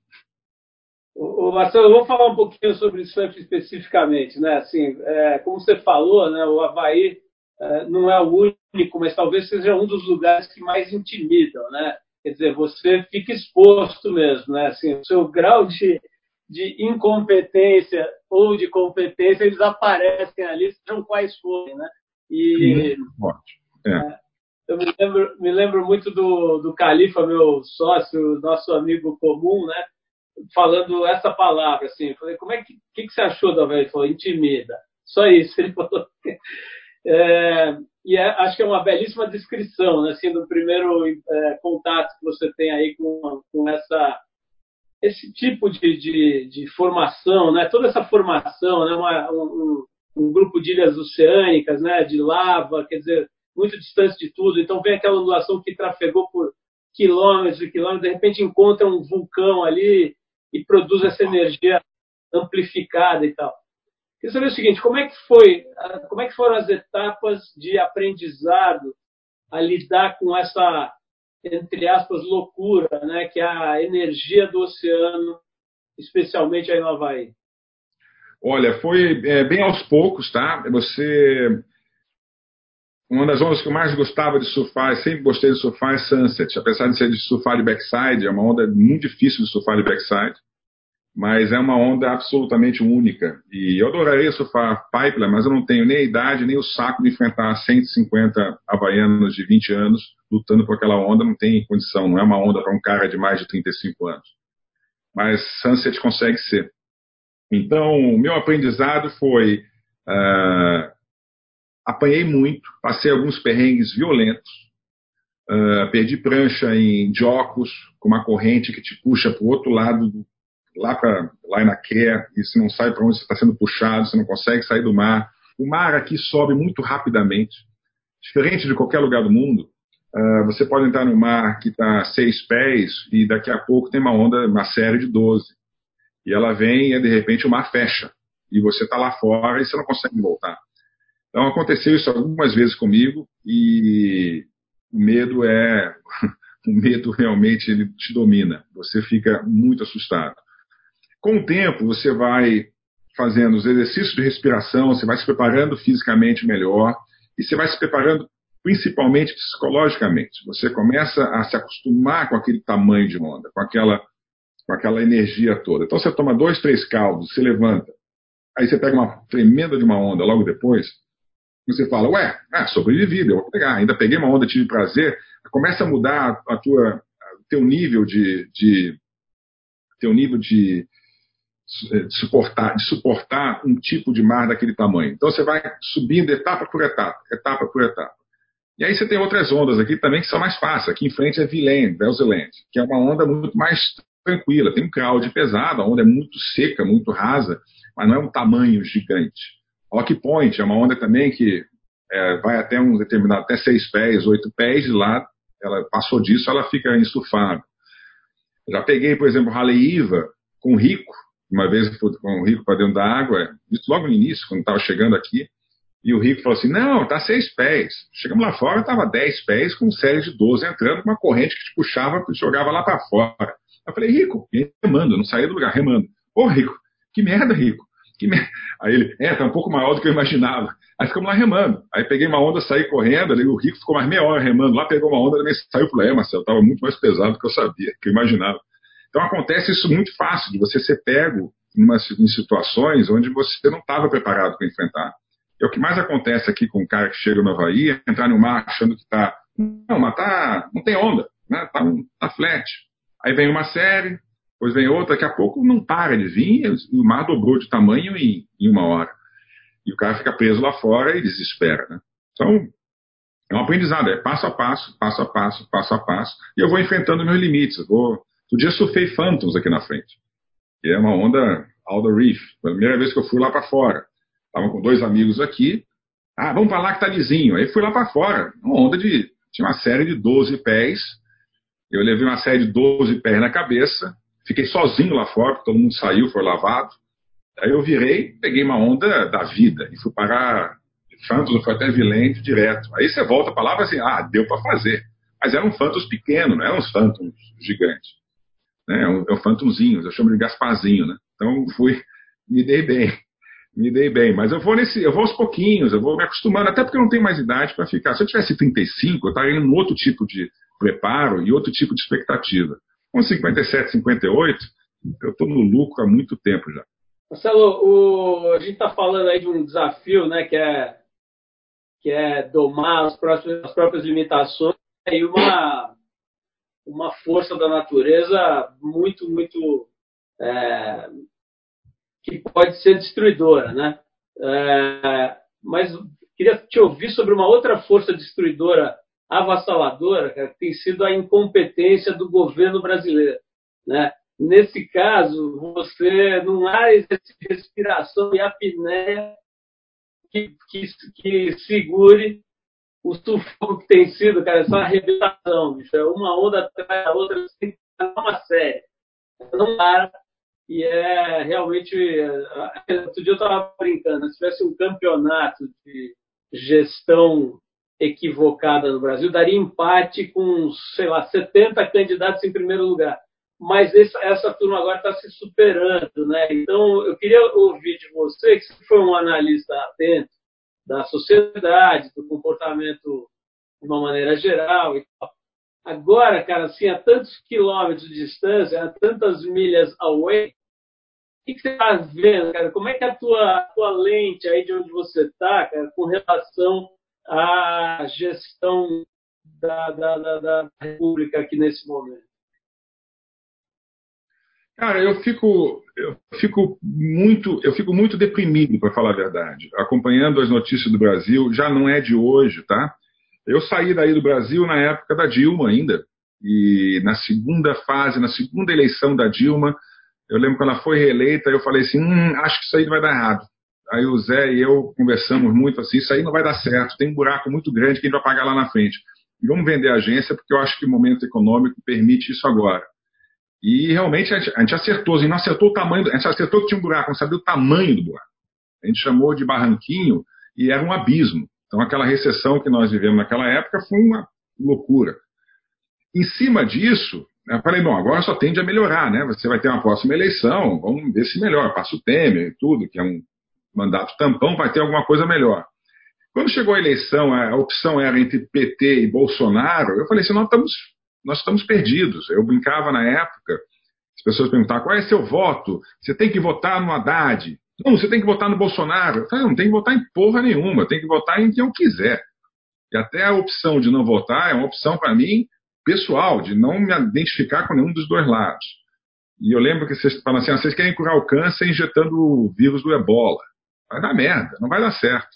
O, Marcelo, eu vou falar um pouquinho sobre surf especificamente, né? Assim, é, como você falou, né, o Havaí é, não é o único, mas talvez seja um dos lugares que mais intimidam, né? Quer dizer, você fica exposto mesmo, né? Assim, o seu grau de, de incompetência ou de competência, eles aparecem ali, sejam quais forem, né? E é. É, eu me lembro, me lembro muito do, do Califa, meu sócio, nosso amigo comum, né? Falando essa palavra, assim, eu falei, como é que, que, que você achou da velha? Ele falou, intimida. Só isso. Ele falou. É, e é, acho que é uma belíssima descrição, né, assim, do primeiro é, contato que você tem aí com, com essa esse tipo de, de, de, formação, né? Toda essa formação, né? Uma, um, um, grupo de ilhas oceânicas, né? De lava, quer dizer, muito distante de tudo. Então vem aquela ondulação que trafegou por quilômetros e quilômetros, de repente encontra um vulcão ali e produz essa energia amplificada e tal. Queria saber o seguinte, como é que foi, como é que foram as etapas de aprendizado a lidar com essa entre aspas, loucura, né, que é a energia do oceano, especialmente aí no Havaí? Olha, foi é, bem aos poucos, tá? Você. Uma das ondas que eu mais gostava de surfar, sempre gostei de surfar, é Sunset. Apesar de ser de surfar de backside, é uma onda muito difícil de surfar de backside mas é uma onda absolutamente única. E eu adoraria surfar pipeline, mas eu não tenho nem a idade, nem o saco de enfrentar 150 havaianos de 20 anos lutando por aquela onda, não tem condição, não é uma onda para um cara de mais de 35 anos. Mas Sunset consegue ser. Então, o meu aprendizado foi. Uh, apanhei muito, passei alguns perrengues violentos, uh, perdi prancha em jocos, com uma corrente que te puxa para o outro lado do lá para lá na Care e você não sai para onde você está sendo puxado, você não consegue sair do mar. O mar aqui sobe muito rapidamente, diferente de qualquer lugar do mundo. Uh, você pode entrar no mar que está seis pés e daqui a pouco tem uma onda, uma série de 12. E ela vem e de repente o mar fecha. E você está lá fora e você não consegue voltar. Então aconteceu isso algumas vezes comigo e o medo é. o medo realmente ele te domina. Você fica muito assustado. Com o tempo, você vai fazendo os exercícios de respiração, você vai se preparando fisicamente melhor e você vai se preparando principalmente psicologicamente. Você começa a se acostumar com aquele tamanho de onda, com aquela, com aquela energia toda. Então você toma dois, três caldos, você levanta, aí você pega uma tremenda de uma onda logo depois, você fala, ué, ah, sobrevivi, eu vou pegar, ainda peguei uma onda, tive prazer, começa a mudar a tua, teu nível de, de teu nível de é, de suportar, de suportar um tipo de mar daquele tamanho. Então você vai subindo etapa por etapa, etapa por etapa. E aí você tem outras ondas aqui também que são mais fáceis. Aqui em frente é Vilaine, Velzeland, que é uma onda muito mais tranquila. Tem um crowd pesado, a onda é muito seca, muito rasa, mas não é um tamanho gigante. Rock Point é uma onda também que é, vai até um determinado, até seis pés, oito pés, de lá ela passou disso, ela fica insufável. Já peguei, por exemplo, Iva com Rico, uma vez com o Rico para dentro da água, logo no início, quando estava chegando aqui, e o Rico falou assim: não, tá seis pés. Chegamos lá fora, estava dez pés, com série de 12 entrando, com uma corrente que te puxava e jogava lá para fora. Eu falei: Rico, remando, não saía do lugar, remando. Ô, Rico, que merda, Rico. Que merda. Aí ele: é, tá um pouco maior do que eu imaginava. Aí ficamos lá remando. Aí peguei uma onda, saí correndo, ali, o Rico ficou mais meia hora remando lá, pegou uma onda, também saiu pro é, Marcelo, estava muito mais pesado do que eu sabia, que eu imaginava. Então acontece isso muito fácil, de você ser pego em, em situações onde você não estava preparado para enfrentar. É o que mais acontece aqui com um cara que chega no Havaí, entrar no mar achando que está. Não, mas tá, não tem onda, né? tá, tá flat. Aí vem uma série, depois vem outra, daqui a pouco não para de vir, o mar dobrou de tamanho em, em uma hora. E o cara fica preso lá fora e desespera. Né? Então, é um aprendizado, é passo a passo, passo a passo, passo a passo, e eu vou enfrentando meus limites. vou Outro dia surfei Phantoms aqui na frente, que é uma onda Aldo Reef. Foi a primeira vez que eu fui lá para fora. Estava com dois amigos aqui. Ah, vamos para lá que tá lisinho. Aí fui lá para fora, uma onda de tinha uma série de 12 pés. Eu levei uma série de 12 pés na cabeça, fiquei sozinho lá fora, todo mundo saiu, foi lavado. Aí eu virei, peguei uma onda da vida e fui parar Santos, foi até Vilente direto. Aí você volta para lá e fala assim, ah, deu para fazer. Mas eram Phantoms pequenos, não eram uns Phantoms gigantes. Né? É um, é um Phantomzinho, eu chamo de Gasparzinho, né? Então fui, me dei bem me dei bem. Mas eu vou nesse, eu vou aos pouquinhos, eu vou me acostumando, até porque eu não tenho mais idade para ficar. Se eu tivesse 35, eu estaria em outro tipo de preparo e outro tipo de expectativa. Com 57, 58, eu estou no lucro há muito tempo já. Marcelo, o, a gente está falando aí de um desafio, né, que é, que é domar as, próprias, as próprias limitações e uma, uma força da natureza muito, muito é, que pode ser destruidora, né? É, mas queria te ouvir sobre uma outra força destruidora avassaladora, cara, tem sido a incompetência do governo brasileiro, né? Nesse caso, você não há respiração e apneia que, que, que segure o sufoco que tem sido, cara, essa arrebentação, bicho. É uma onda atrás da outra, sem uma série. Não para e é realmente. É, outro dia eu estava brincando, se tivesse um campeonato de gestão equivocada no Brasil, daria empate com, sei lá, 70 candidatos em primeiro lugar. Mas essa, essa turma agora está se superando, né? Então, eu queria ouvir de você, que foi um analista atento da sociedade, do comportamento de uma maneira geral e tal. Agora, cara, assim, a tantos quilômetros de distância, a tantas milhas away, que, que você está vendo, cara? Como é que é a tua, tua lente aí de onde você está, cara, com relação à gestão da, da, da, da República aqui nesse momento? Cara, eu fico, eu fico muito, eu fico muito deprimido, para falar a verdade. Acompanhando as notícias do Brasil, já não é de hoje, tá? Eu saí daí do Brasil na época da Dilma ainda, e na segunda fase, na segunda eleição da Dilma, eu lembro quando ela foi reeleita, eu falei assim, hum, acho que isso aí vai dar errado. Aí o Zé e eu conversamos muito assim, isso aí não vai dar certo, tem um buraco muito grande que a gente vai pagar lá na frente. E vamos vender a agência porque eu acho que o momento econômico permite isso agora. E realmente a gente, a gente acertou, a gente não acertou o tamanho, a gente acertou que tinha um buraco, não sabia o tamanho do buraco. A gente chamou de barranquinho e era um abismo. Então aquela recessão que nós vivemos naquela época foi uma loucura. Em cima disso, eu falei, bom, agora só tende a melhorar, né? Você vai ter uma próxima eleição, vamos ver se melhora. Passa o Temer e tudo, que é um mandato tampão, vai ter alguma coisa melhor. Quando chegou a eleição, a opção era entre PT e Bolsonaro, eu falei assim, nós estamos, nós estamos perdidos. Eu brincava na época, as pessoas perguntavam, qual é seu voto? Você tem que votar no Haddad. Não, você tem que votar no Bolsonaro. Eu falei, não tem que votar em porra nenhuma, tem que votar em quem eu quiser. E até a opção de não votar é uma opção para mim pessoal, de não me identificar com nenhum dos dois lados. E eu lembro que vocês falam assim, ah, vocês querem curar o câncer injetando o vírus do ebola. Vai dar merda, não vai dar certo.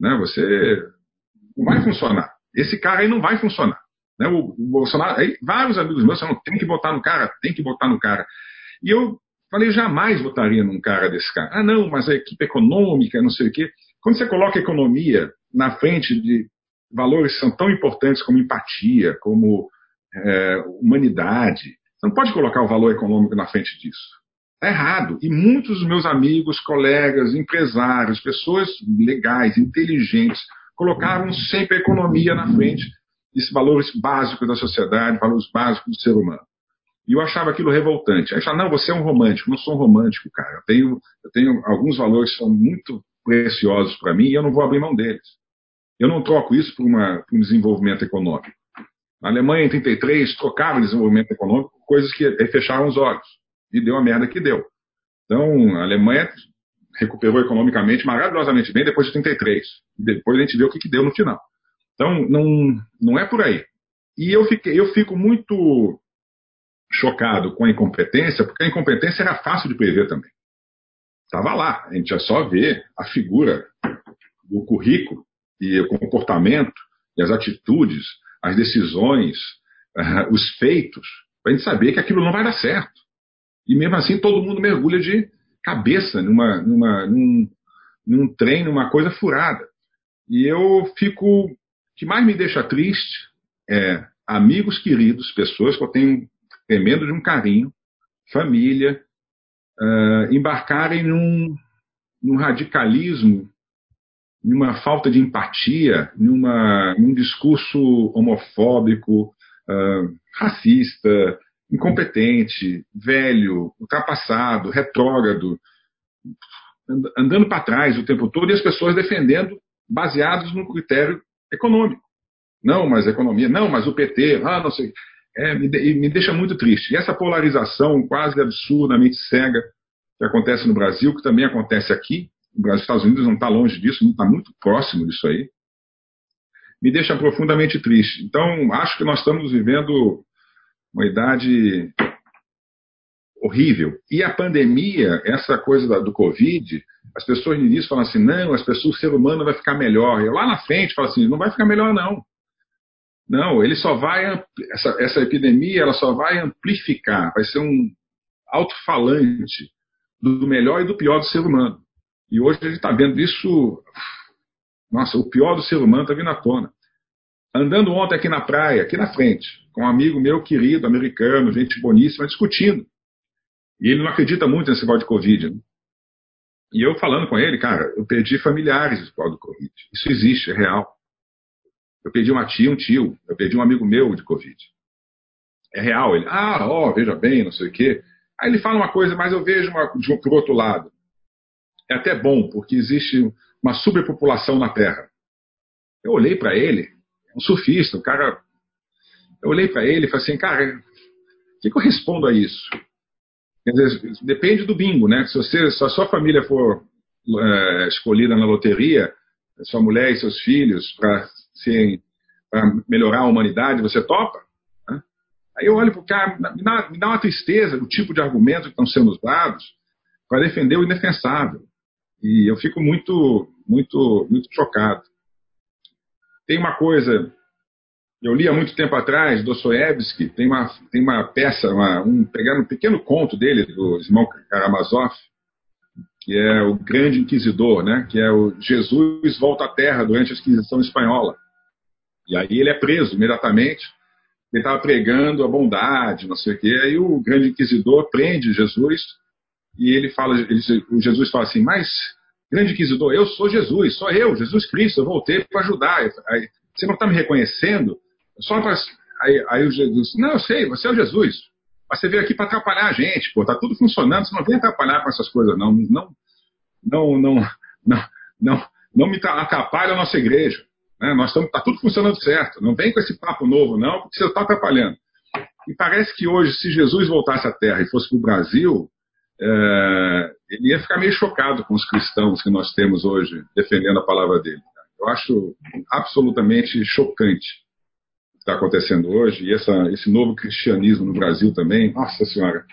Né? Você não vai funcionar. Esse cara aí não vai funcionar. Né? O, o Bolsonaro, aí, vários amigos meus falaram, tem que votar no cara, tem que votar no cara. E eu falei, jamais votaria num cara desse cara. Ah, não, mas a equipe econômica, não sei o quê. Quando você coloca a economia na frente de valores que são tão importantes como empatia, como é, humanidade. Você não pode colocar o valor econômico na frente disso. É errado. E muitos dos meus amigos, colegas, empresários, pessoas legais, inteligentes, colocaram sempre a economia na frente desses valores básicos da sociedade, valores básicos do ser humano. E eu achava aquilo revoltante. Eu não, você é um romântico. Não sou um romântico, cara. Eu tenho, eu tenho alguns valores que são muito preciosos para mim e eu não vou abrir mão deles. Eu não troco isso por, uma, por um desenvolvimento econômico. Na Alemanha, em 33, trocava desenvolvimento econômico por coisas que fecharam os olhos. E deu a merda que deu. Então, a Alemanha recuperou economicamente maravilhosamente bem depois de 33. Depois a gente vê o que, que deu no final. Então, não, não é por aí. E eu, fiquei, eu fico muito chocado com a incompetência, porque a incompetência era fácil de prever também. Estava lá, a gente é só ver a figura do currículo e o comportamento e as atitudes as decisões, uh, os feitos, para a gente saber que aquilo não vai dar certo. E mesmo assim todo mundo mergulha de cabeça numa, numa, num, num trem, numa coisa furada. E eu fico. O que mais me deixa triste é amigos queridos, pessoas que eu tenho tremendo de um carinho, família, uh, embarcarem num, num radicalismo, numa falta de empatia, numa, num discurso homofóbico, uh, racista, incompetente, velho, ultrapassado, retrógrado, andando para trás o tempo todo e as pessoas defendendo baseados no critério econômico. Não, mas economia, não, mas o PT, ah, não sei. É, me, me deixa muito triste. E essa polarização quase absurdamente cega que acontece no Brasil, que também acontece aqui, os Estados Unidos não está longe disso, não está muito próximo disso aí, me deixa profundamente triste. Então, acho que nós estamos vivendo uma idade horrível. E a pandemia, essa coisa do Covid, as pessoas no início falam assim, não, as pessoas, o ser humano vai ficar melhor. E lá na frente fala assim, não vai ficar melhor não. Não, ele só vai, essa, essa epidemia, ela só vai amplificar, vai ser um alto-falante do melhor e do pior do ser humano. E hoje a gente está vendo isso, nossa, o pior do ser humano está vindo à tona. Andando ontem aqui na praia, aqui na frente, com um amigo meu querido, americano, gente boníssima, discutindo. E ele não acredita muito nesse negócio de Covid. Né? E eu falando com ele, cara, eu perdi familiares por causa do Covid. Isso existe, é real. Eu perdi uma tia, um tio. Eu perdi um amigo meu de Covid. É real. Ele, ah, ó, veja bem, não sei o quê. Aí ele fala uma coisa, mas eu vejo uma, de, por outro lado. É até bom, porque existe uma superpopulação na Terra. Eu olhei para ele, um surfista, um cara. Eu olhei para ele e falei assim, cara, o que, que eu respondo a isso? Dizer, depende do bingo, né? Se, você, se a sua família for é, escolhida na loteria, sua mulher e seus filhos, para melhorar a humanidade, você topa? Né? Aí eu olho para o cara, me dá, me dá uma tristeza o tipo de argumentos que estão sendo usados para defender o indefensável. E eu fico muito, muito, muito chocado. Tem uma coisa eu li há muito tempo atrás, Dostoiévski, tem uma, tem uma peça, uma, um, pegaram um pequeno conto dele, do irmão Karamazov, que é o Grande Inquisidor, né? que é o Jesus volta à Terra durante a Inquisição Espanhola. E aí ele é preso imediatamente, ele estava pregando a bondade, não sei o quê, aí o Grande Inquisidor prende Jesus e ele fala, ele, o Jesus fala assim, mas Grande Inquisidor, eu sou Jesus, sou eu, Jesus Cristo, eu voltei para ajudar. Aí, você não está me reconhecendo? Só para. Aí, aí o Jesus, não, eu sei, você é o Jesus. Mas você veio aqui para atrapalhar a gente, pô, tá tudo funcionando, você não vem atrapalhar com essas coisas, não. Não, não, não, não, não, não me atrapalha a nossa igreja. Né? Nós estamos, tá tudo funcionando certo. Não vem com esse papo novo, não, porque você está atrapalhando. E parece que hoje, se Jesus voltasse à Terra e fosse para o Brasil, é, ele ia ficar meio chocado com os cristãos que nós temos hoje defendendo a palavra dele. Eu acho absolutamente chocante está acontecendo hoje, e essa, esse novo cristianismo no Brasil também, nossa senhora,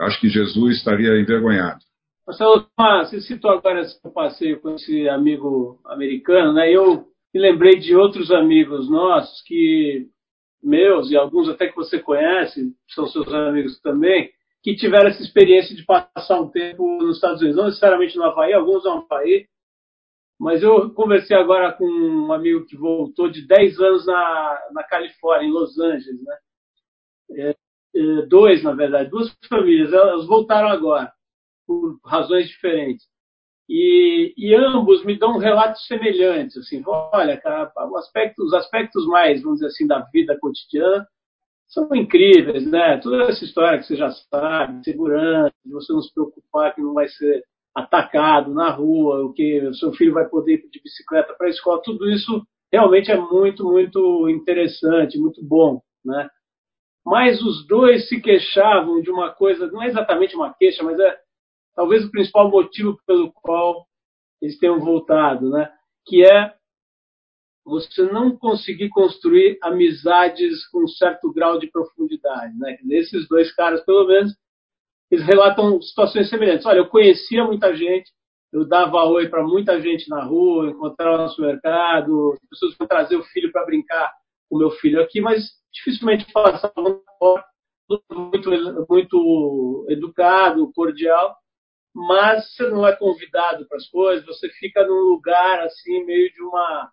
acho que Jesus estaria envergonhado. Marcelo, você citou agora esse passeio com esse amigo americano, né? Eu me lembrei de outros amigos nossos que meus e alguns até que você conhece, são seus amigos também, que tiveram essa experiência de passar um tempo nos Estados Unidos, não necessariamente no Havaí, alguns no Havaí, mas eu conversei agora com um amigo que voltou de 10 anos na, na Califórnia, em Los Angeles, né? É, é, dois, na verdade, duas famílias. Elas voltaram agora, por razões diferentes. E, e ambos me dão relatos semelhantes. Assim, olha, cara, aspecto, os aspectos mais, vamos dizer assim, da vida cotidiana são incríveis, né? Toda essa história que você já sabe, segurança, de você não se preocupar que não vai ser atacado na rua, o que o seu filho vai poder ir de bicicleta para a escola, tudo isso realmente é muito, muito interessante, muito bom, né? Mas os dois se queixavam de uma coisa, não é exatamente uma queixa, mas é talvez o principal motivo pelo qual eles tenham voltado, né? Que é você não conseguir construir amizades com um certo grau de profundidade, né? Esses dois caras, pelo menos, eles relatam situações semelhantes. Olha, eu conhecia muita gente, eu dava oi para muita gente na rua, encontrava no supermercado, as pessoas iam trazer o filho para brincar com o meu filho aqui, mas dificilmente passavam fora, muito, muito educado, cordial, mas você não é convidado para as coisas, você fica num lugar assim, meio de uma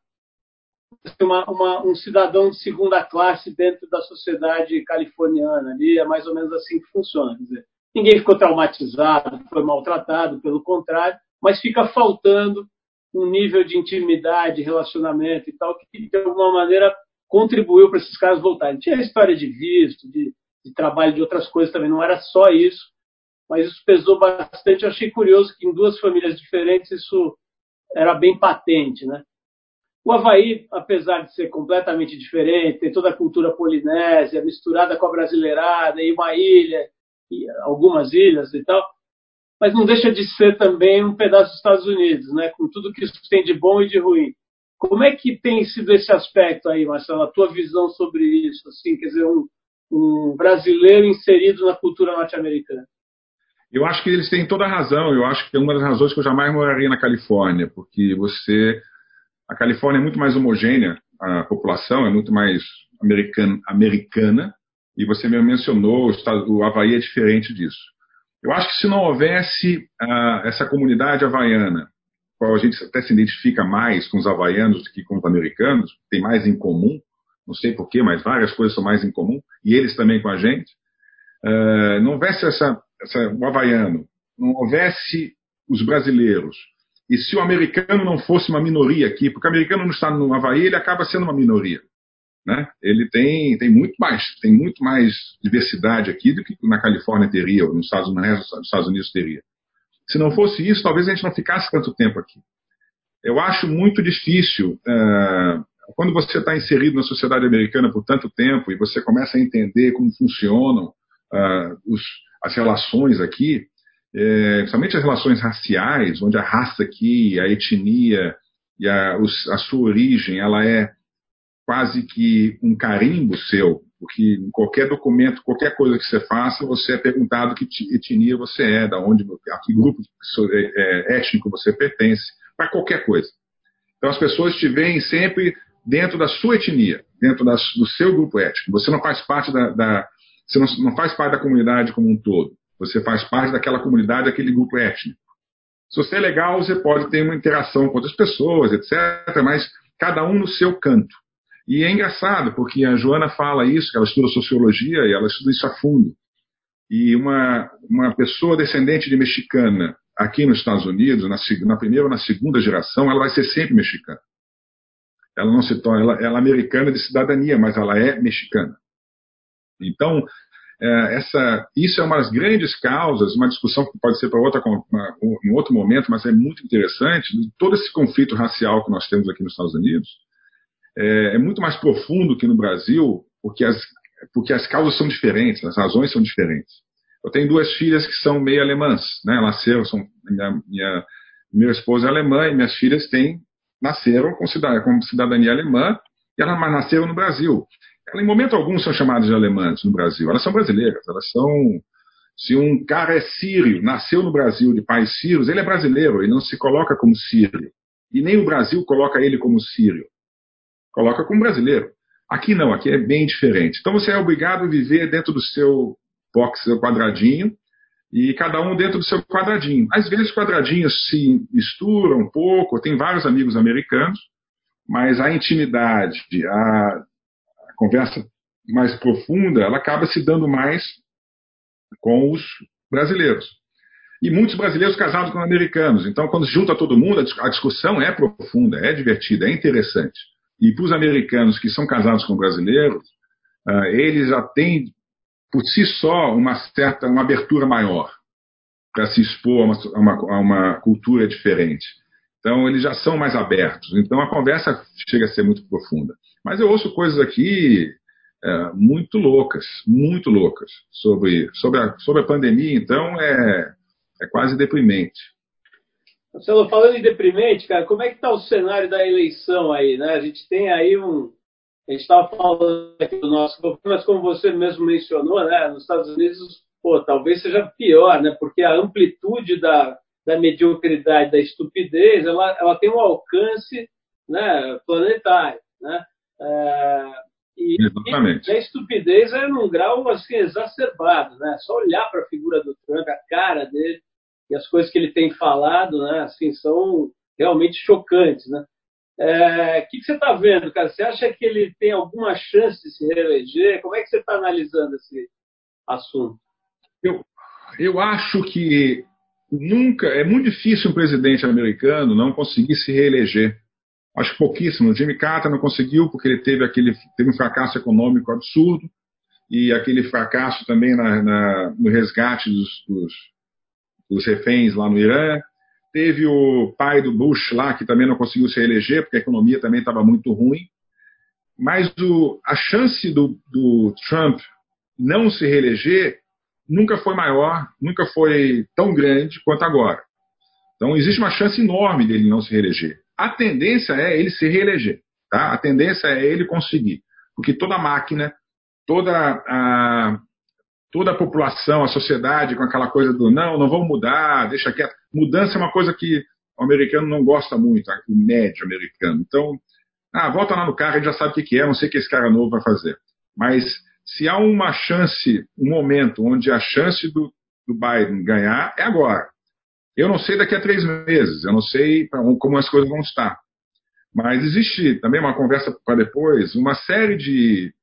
uma, uma, um cidadão de segunda classe dentro da sociedade californiana. Ali é mais ou menos assim que funciona. Dizer, ninguém ficou traumatizado, foi maltratado, pelo contrário, mas fica faltando um nível de intimidade, relacionamento e tal, que de alguma maneira contribuiu para esses caras voltarem. Tinha a história de visto, de, de trabalho, de outras coisas também, não era só isso, mas isso pesou bastante. Eu achei curioso que em duas famílias diferentes isso era bem patente, né? O Havaí, apesar de ser completamente diferente, tem toda a cultura polinésia misturada com a brasileirada e uma ilha, e algumas ilhas e tal, mas não deixa de ser também um pedaço dos Estados Unidos, né? com tudo que isso tem de bom e de ruim. Como é que tem sido esse aspecto aí, Marcelo, a tua visão sobre isso? Assim, quer dizer, um, um brasileiro inserido na cultura norte-americana. Eu acho que eles têm toda a razão. Eu acho que é uma das razões que eu jamais moraria na Califórnia, porque você a Califórnia é muito mais homogênea, a população é muito mais americana, americana e você mesmo mencionou, o, estado, o Havaí é diferente disso. Eu acho que se não houvesse uh, essa comunidade havaiana, qual a gente até se identifica mais com os havaianos do que com os americanos, tem mais em comum, não sei porquê, mas várias coisas são mais em comum, e eles também com a gente, uh, não houvesse essa, essa, o havaiano, não houvesse os brasileiros, e se o americano não fosse uma minoria aqui, porque o americano não está no Havaí, ele acaba sendo uma minoria. Né? Ele tem, tem muito mais tem muito mais diversidade aqui do que na Califórnia teria, ou nos Estados, Unidos, nos Estados Unidos teria. Se não fosse isso, talvez a gente não ficasse tanto tempo aqui. Eu acho muito difícil, uh, quando você está inserido na sociedade americana por tanto tempo e você começa a entender como funcionam uh, os, as relações aqui, é, principalmente as relações raciais, onde a raça aqui, a etnia e a, os, a sua origem, ela é quase que um carimbo seu, porque em qualquer documento, qualquer coisa que você faça, você é perguntado que etnia você é, da onde, a que grupo é, é, étnico você pertence, para qualquer coisa. Então as pessoas te veem sempre dentro da sua etnia, dentro do seu grupo étnico. Você não faz parte da, da você não, não faz parte da comunidade como um todo. Você faz parte daquela comunidade, daquele grupo étnico. Se você é legal, você pode ter uma interação com outras pessoas, etc., mas cada um no seu canto. E é engraçado, porque a Joana fala isso, que ela estuda sociologia e ela estuda isso a fundo. E uma, uma pessoa descendente de mexicana aqui nos Estados Unidos, na, na primeira ou na segunda geração, ela vai ser sempre mexicana. Ela não se torna, ela, ela é americana de cidadania, mas ela é mexicana. Então, essa, isso é uma das grandes causas, uma discussão que pode ser para outra, um outro momento, mas é muito interessante, todo esse conflito racial que nós temos aqui nos Estados Unidos, é, é muito mais profundo que no Brasil, porque as, porque as causas são diferentes, as razões são diferentes. Eu tenho duas filhas que são meio alemãs, né? Nasceram, são, minha, minha, minha esposa é alemã e minhas filhas têm, nasceram com cidadania, com cidadania alemã e elas nasceram no Brasil. Em momento algum, são chamadas de alemãs no Brasil. Elas são brasileiras. Elas são. Se um cara é sírio, nasceu no Brasil de pais sírios, ele é brasileiro, ele não se coloca como sírio. E nem o Brasil coloca ele como sírio. Coloca como brasileiro. Aqui não, aqui é bem diferente. Então você é obrigado a viver dentro do seu box, seu quadradinho, e cada um dentro do seu quadradinho. Às vezes quadradinhos se misturam um pouco, tem vários amigos americanos, mas a intimidade, a conversa mais profunda, ela acaba se dando mais com os brasileiros. E muitos brasileiros casados com americanos. Então, quando se junta todo mundo, a discussão é profunda, é divertida, é interessante. E para os americanos que são casados com brasileiros, uh, eles já têm, por si só, uma certa uma abertura maior para se expor a uma, a, uma, a uma cultura diferente. Então, eles já são mais abertos. Então, a conversa chega a ser muito profunda. Mas eu ouço coisas aqui é, muito loucas, muito loucas, sobre, sobre, a, sobre a pandemia, então é, é quase deprimente. Marcelo, falando em deprimente, cara, como é que está o cenário da eleição aí, né? A gente tem aí um... A gente estava falando aqui do nosso governo, mas como você mesmo mencionou, né? Nos Estados Unidos, pô, talvez seja pior, né? Porque a amplitude da, da mediocridade, da estupidez, ela, ela tem um alcance né, planetário, né? É, e, Exatamente. e a estupidez é num grau assim, exacerbado, né? Só olhar para a figura do Trump, a cara dele e as coisas que ele tem falado, né? Assim, são realmente chocantes, né? É, o que, que, você está vendo, cara? Você acha que ele tem alguma chance de se reeleger? Como é que você está analisando esse assunto? Eu, eu acho que nunca é muito difícil um presidente americano não conseguir se reeleger. Acho que pouquíssimo. Jimmy Carter não conseguiu porque ele teve aquele teve um fracasso econômico absurdo e aquele fracasso também na, na, no resgate dos, dos, dos reféns lá no Irã. Teve o pai do Bush lá, que também não conseguiu se reeleger, porque a economia também estava muito ruim. Mas o, a chance do, do Trump não se reeleger nunca foi maior, nunca foi tão grande quanto agora. Então, existe uma chance enorme dele não se reeleger. A tendência é ele se reeleger. Tá? A tendência é ele conseguir. Porque toda máquina, toda a, toda a população, a sociedade, com aquela coisa do não, não vamos mudar, deixa quieto. Mudança é uma coisa que o americano não gosta muito, o médio americano. Então, ah, volta lá no carro, a gente já sabe o que é, não sei o que esse cara novo vai fazer. Mas se há uma chance, um momento onde a chance do, do Biden ganhar, é agora. Eu não sei daqui a três meses, eu não sei como as coisas vão estar. Mas existe também uma conversa para depois, uma série de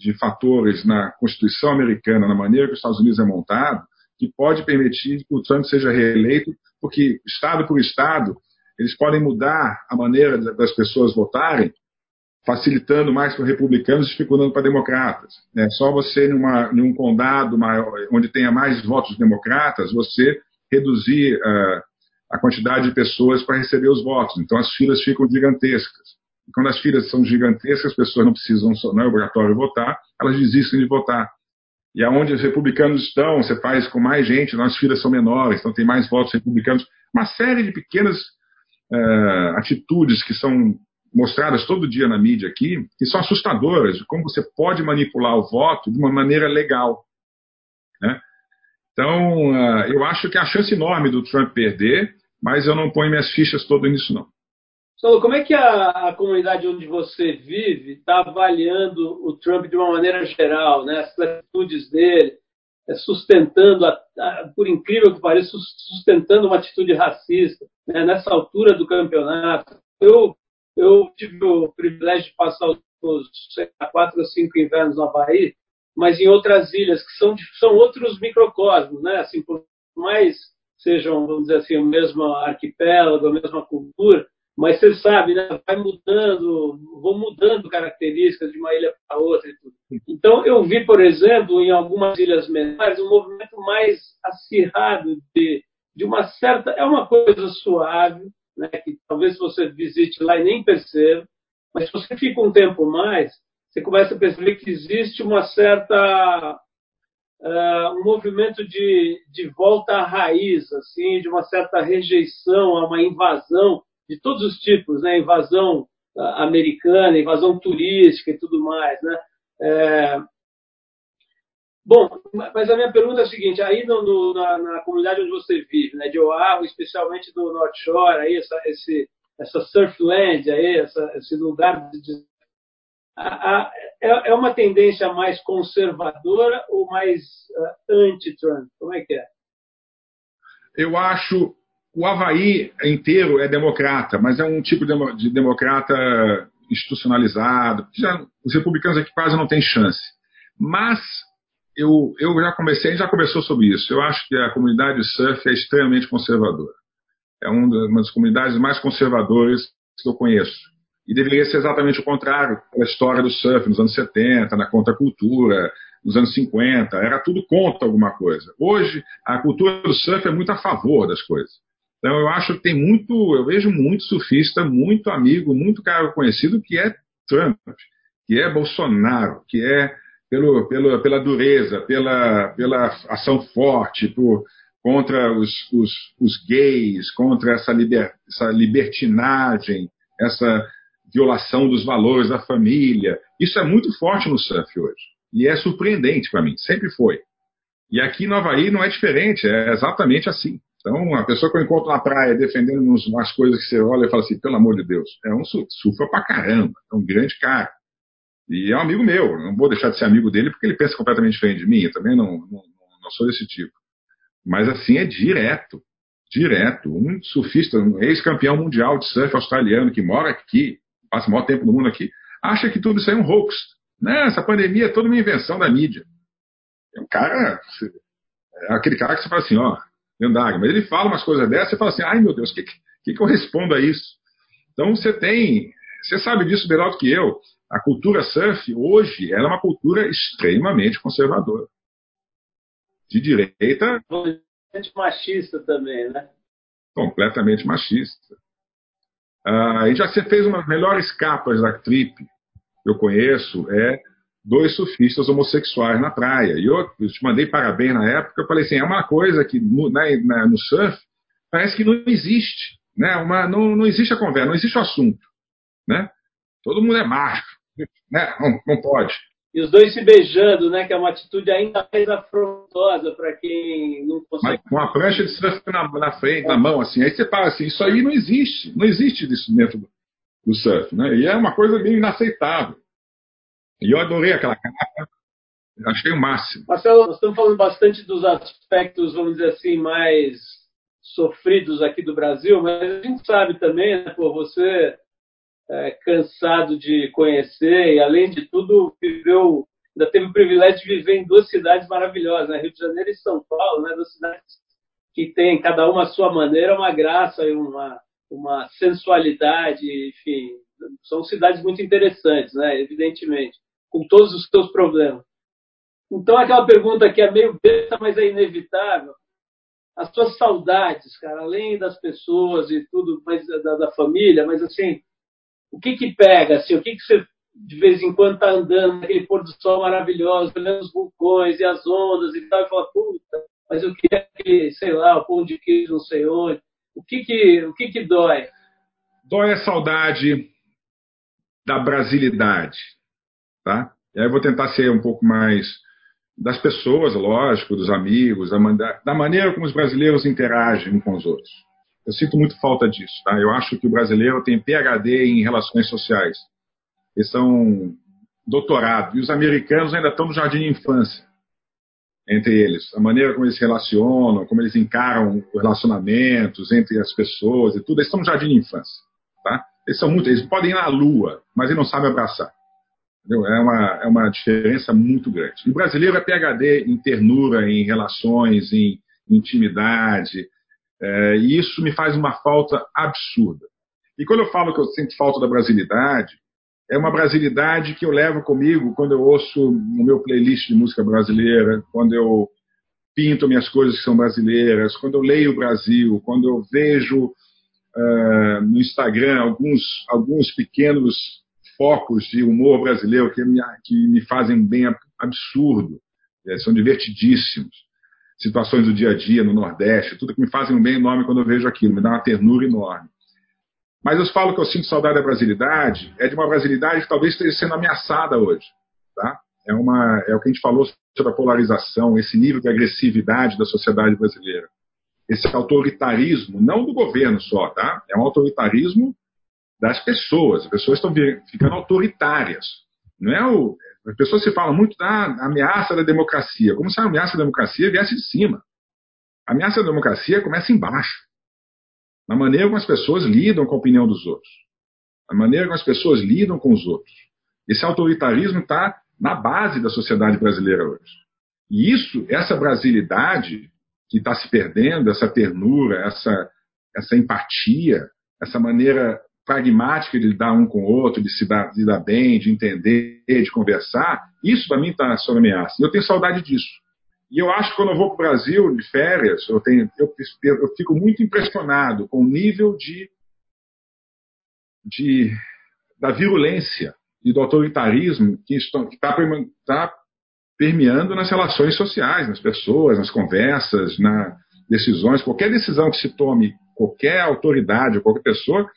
de fatores na Constituição americana, na maneira que os Estados Unidos é montado, que pode permitir que o Trump seja reeleito, porque Estado por Estado, eles podem mudar a maneira das pessoas votarem, facilitando mais para republicanos e dificultando para democratas. É só você, numa, em um condado maior, onde tenha mais votos democratas, você reduzir uh, a quantidade de pessoas para receber os votos. Então as filas ficam gigantescas quando as filas são gigantescas, as pessoas não precisam, não é obrigatório votar, elas desistem de votar. E aonde os republicanos estão, você faz com mais gente, as filas são menores, então tem mais votos republicanos. Uma série de pequenas uh, atitudes que são mostradas todo dia na mídia aqui, que são assustadoras, de como você pode manipular o voto de uma maneira legal. Né? Então, uh, eu acho que há a chance enorme do Trump perder, mas eu não ponho minhas fichas todas nisso, não. Saulo, como é que a, a comunidade onde você vive está avaliando o Trump de uma maneira geral, né? as atitudes dele, é, sustentando, a, a, por incrível que pareça, sustentando uma atitude racista né? nessa altura do campeonato? Eu, eu tive o privilégio de passar os, quatro ou cinco invernos no Havaí, mas em outras ilhas, que são, são outros microcosmos, né? assim, por mais sejam, vamos dizer assim, o mesmo arquipélago, a mesma cultura, mas você sabe, né, vai mudando, vão mudando características de uma ilha para outra e tudo. Então, eu vi, por exemplo, em algumas ilhas menores, um movimento mais acirrado de, de uma certa. É uma coisa suave, né, que talvez você visite lá e nem perceba, mas se você fica um tempo mais, você começa a perceber que existe uma certa. Uh, um movimento de, de volta à raiz, assim, de uma certa rejeição a uma invasão de todos os tipos, né? invasão uh, americana, invasão turística e tudo mais. Né? É... Bom, mas a minha pergunta é a seguinte: aí no, no, na, na, comunidade onde você vive, né, de Oahu, especialmente do North Shore, aí essa, esse, essa surfland, aí, essa, esse lugar de, a, a, é, é uma tendência mais conservadora ou mais uh, anti-Trump? Como é que é? Eu acho o Havaí inteiro é democrata, mas é um tipo de democrata institucionalizado. Já, os republicanos aqui quase não têm chance. Mas eu, eu já comecei, a gente já conversou sobre isso. Eu acho que a comunidade surf é extremamente conservadora. É uma das comunidades mais conservadoras que eu conheço. E deveria ser exatamente o contrário, a história do surf nos anos 70, na contracultura, nos anos 50, era tudo contra alguma coisa. Hoje, a cultura do surf é muito a favor das coisas. Então eu acho que tem muito, eu vejo muito surfista, muito amigo, muito cara conhecido que é Trump, que é Bolsonaro, que é pelo, pelo, pela dureza, pela, pela ação forte, por, contra os, os, os gays, contra essa, liber, essa libertinagem, essa violação dos valores da família. Isso é muito forte no surf hoje. E é surpreendente para mim, sempre foi. E aqui no Havaí não é diferente, é exatamente assim. Então, a pessoa que eu encontro na praia defendendo umas coisas que você olha e fala assim, pelo amor de Deus, é um surfa pra caramba, é um grande cara. E é um amigo meu, não vou deixar de ser amigo dele porque ele pensa completamente diferente de mim, eu também não, não, não sou desse tipo. Mas assim é direto. Direto. Um surfista, um ex-campeão mundial de surf australiano que mora aqui, passa o maior tempo no mundo aqui, acha que tudo isso é um hoax. Né? Essa pandemia é toda uma invenção da mídia. É um cara. É aquele cara que você fala assim, ó, lendário. Mas ele fala umas coisas dessas e fala assim, ai meu Deus, o que, que, que eu respondo a isso? Então você tem. Você sabe disso melhor do que eu. A cultura surf, hoje, ela é uma cultura extremamente conservadora. De direita. Completamente machista também, né? Completamente machista. Ah, gente já fez uma das melhores capas da Trip que eu conheço, é dois surfistas homossexuais na praia. E eu, eu te mandei parabéns na época, eu falei assim, é uma coisa que no, na, na, no surf parece que não existe. Né? Uma, não, não existe a conversa, não existe o assunto. Né? Todo mundo é macho. Né? Não, não pode. E os dois se beijando, né? Que é uma atitude ainda mais afrontosa para quem não consegue. Mas com a prancha de surf na, na frente, na mão, assim. Aí você fala assim, isso aí não existe. Não existe isso dentro do, do surf, né? E é uma coisa meio inaceitável. E eu adorei aquela capa, achei o máximo. Marcelo, nós estamos falando bastante dos aspectos, vamos dizer assim, mais sofridos aqui do Brasil, mas a gente sabe também, né, pô, você é cansado de conhecer e, além de tudo, viveu, ainda teve o privilégio de viver em duas cidades maravilhosas, né? Rio de Janeiro e São Paulo, né? duas cidades que têm, cada uma a sua maneira, uma graça e uma, uma sensualidade, enfim, são cidades muito interessantes, né? evidentemente, com todos os seus problemas. Então, aquela pergunta que é meio besta, mas é inevitável, as suas saudades, cara, além das pessoas e tudo, mas da, da família, mas assim, o que que pega, assim, o que que você de vez em quando está andando naquele pôr do sol maravilhoso, olhando os vulcões e as ondas e tal, e fala, puta, mas eu queria que, sei lá, o pão de queijo não sei onde. O que que, o que que dói? Dói a saudade da brasilidade, tá? E aí eu vou tentar ser um pouco mais das pessoas, lógico, dos amigos, da, da maneira como os brasileiros interagem uns com os outros. Eu sinto muito falta disso. Tá? Eu acho que o brasileiro tem PhD em relações sociais. Eles são doutorado. E os americanos ainda estão no jardim de infância. Entre eles. A maneira como eles se relacionam, como eles encaram relacionamentos entre as pessoas e tudo. Eles estão no jardim de infância. Tá? Eles são muito. Eles podem ir na lua, mas eles não sabem abraçar. Entendeu? É uma, é uma diferença muito grande. E o brasileiro é PhD em ternura, em relações, em intimidade, é, e isso me faz uma falta absurda. E quando eu falo que eu sinto falta da brasilidade, é uma brasilidade que eu levo comigo quando eu ouço no meu playlist de música brasileira, quando eu pinto minhas coisas que são brasileiras, quando eu leio o Brasil, quando eu vejo uh, no Instagram alguns, alguns pequenos focos de humor brasileiro que me, que me fazem bem absurdo, é, são divertidíssimos situações do dia a dia no Nordeste, tudo que me fazem um bem enorme quando eu vejo aquilo, me dá uma ternura enorme. Mas eu falo que eu sinto saudade da brasilidade, é de uma brasilidade que talvez esteja sendo ameaçada hoje. Tá? É, uma, é o que a gente falou sobre a polarização, esse nível de agressividade da sociedade brasileira. Esse autoritarismo, não do governo só, tá? é um autoritarismo das pessoas. As pessoas estão ficando autoritárias. Não é o, as pessoas se falam muito da ameaça da democracia. Como se a ameaça da democracia viesse de cima. A ameaça da democracia começa embaixo. Na maneira como as pessoas lidam com a opinião dos outros. Na maneira como as pessoas lidam com os outros. Esse autoritarismo está na base da sociedade brasileira hoje. E isso, essa brasilidade que está se perdendo, essa ternura, essa, essa empatia, essa maneira pragmática de lidar um com o outro, de se dar, de dar bem, de entender, de conversar, isso para mim está sob ameaça. E eu tenho saudade disso. E eu acho que quando eu vou para o Brasil de férias, eu, tenho, eu, eu, fico muito impressionado com o nível de, de da virulência e do autoritarismo que está tá permeando nas relações sociais, nas pessoas, nas conversas, nas decisões. Qualquer decisão que se tome, qualquer autoridade, qualquer pessoa,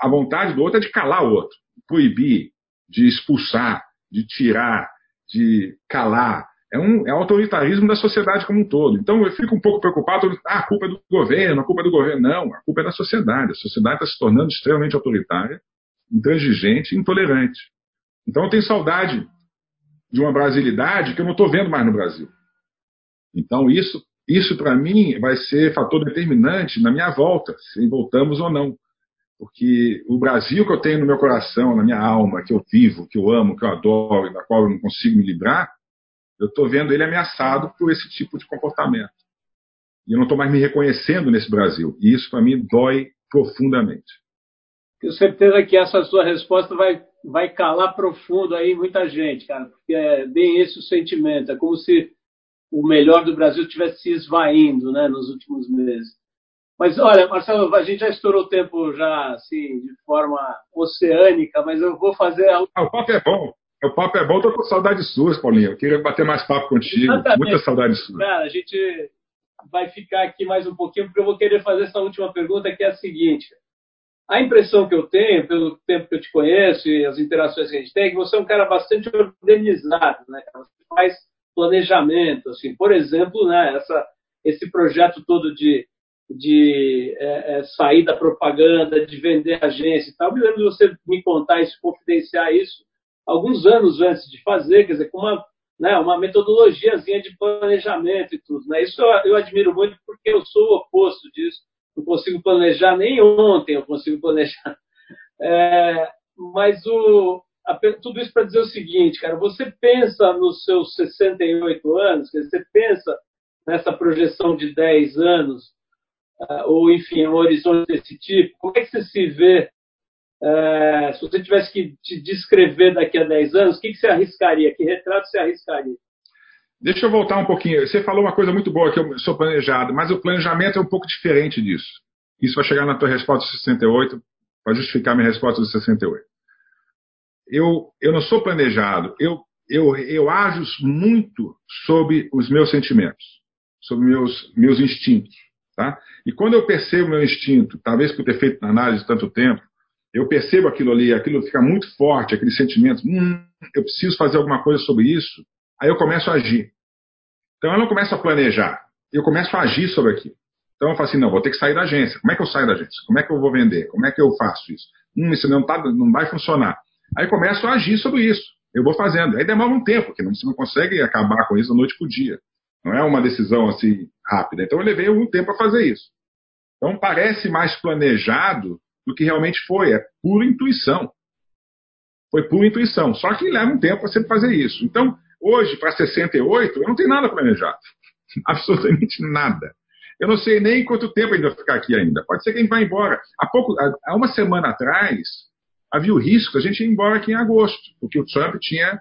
a vontade do outro é de calar o outro, proibir, de expulsar, de tirar, de calar. É um é autoritarismo da sociedade como um todo. Então eu fico um pouco preocupado, ah, a culpa é do governo, a culpa é do governo. Não, a culpa é da sociedade. A sociedade está se tornando extremamente autoritária, intransigente e intolerante. Então eu tenho saudade de uma brasilidade que eu não estou vendo mais no Brasil. Então isso, Isso, para mim, vai ser fator determinante na minha volta, se voltamos ou não. Porque o Brasil que eu tenho no meu coração, na minha alma, que eu vivo, que eu amo, que eu adoro da qual eu não consigo me livrar, eu estou vendo ele ameaçado por esse tipo de comportamento. E eu não estou mais me reconhecendo nesse Brasil. E isso, para mim, dói profundamente. Tenho certeza que essa sua resposta vai, vai calar profundo aí muita gente, cara, porque é bem esse o sentimento. É como se o melhor do Brasil estivesse se esvaindo né, nos últimos meses. Mas olha, Marcelo, a gente já estourou o tempo já assim, de forma oceânica, mas eu vou fazer. Ah, o papo é bom. O papo é bom, tô com saudade suas, Paulinho. Eu queria bater mais papo contigo. Exatamente. Muita saudade sua. Cara, a gente vai ficar aqui mais um pouquinho, porque eu vou querer fazer essa última pergunta, que é a seguinte. A impressão que eu tenho, pelo tempo que eu te conheço e as interações que a gente tem, é que você é um cara bastante organizado, né? Você faz planejamento, assim. Por exemplo, né, essa, esse projeto todo de, de é, é, sair da propaganda, de vender agência e tal. Me lembro de você me contar isso, confidenciar isso, alguns anos antes de fazer, quer dizer, com uma, né, uma metodologiazinha de planejamento e tudo. Né? Isso eu, eu admiro muito porque eu sou o oposto disso não consigo planejar nem ontem, eu consigo planejar. É, mas o, a, tudo isso para dizer o seguinte, cara, você pensa nos seus 68 anos, você pensa nessa projeção de 10 anos, ou enfim, um horizonte desse tipo, como é que você se vê? Uh, se você tivesse que te descrever daqui a 10 anos, o que, que você arriscaria? Que retrato você arriscaria? Deixa eu voltar um pouquinho. Você falou uma coisa muito boa que eu sou planejado, mas o planejamento é um pouco diferente disso. Isso vai chegar na tua resposta de 68 para justificar minha resposta de 68. Eu, eu não sou planejado, eu, eu, eu ajo muito sobre os meus sentimentos, sobre meus, meus instintos. Tá? E quando eu percebo meu instinto, talvez por ter feito análise tanto tempo, eu percebo aquilo ali, aquilo fica muito forte, aquele sentimento, hum, eu preciso fazer alguma coisa sobre isso, Aí eu começo a agir. Então eu não começo a planejar, eu começo a agir sobre aquilo. Então eu falo assim, não, vou ter que sair da agência. Como é que eu saio da agência? Como é que eu vou vender? Como é que eu faço isso? Hum, isso não, tá, não vai funcionar. Aí começo a agir sobre isso. Eu vou fazendo. Aí demora um tempo, porque você não consegue acabar com isso da noite para o dia. Não é uma decisão assim rápida. Então eu levei algum tempo para fazer isso. Então parece mais planejado do que realmente foi. É pura intuição. Foi pura intuição. Só que leva um tempo para você fazer isso. Então, Hoje, para 68, eu não tenho nada planejado. Absolutamente nada. Eu não sei nem quanto tempo ainda vai ficar aqui ainda. Pode ser que a gente vá embora. Há, pouco, há uma semana atrás, havia o risco a gente ir embora aqui em agosto, porque o Trump tinha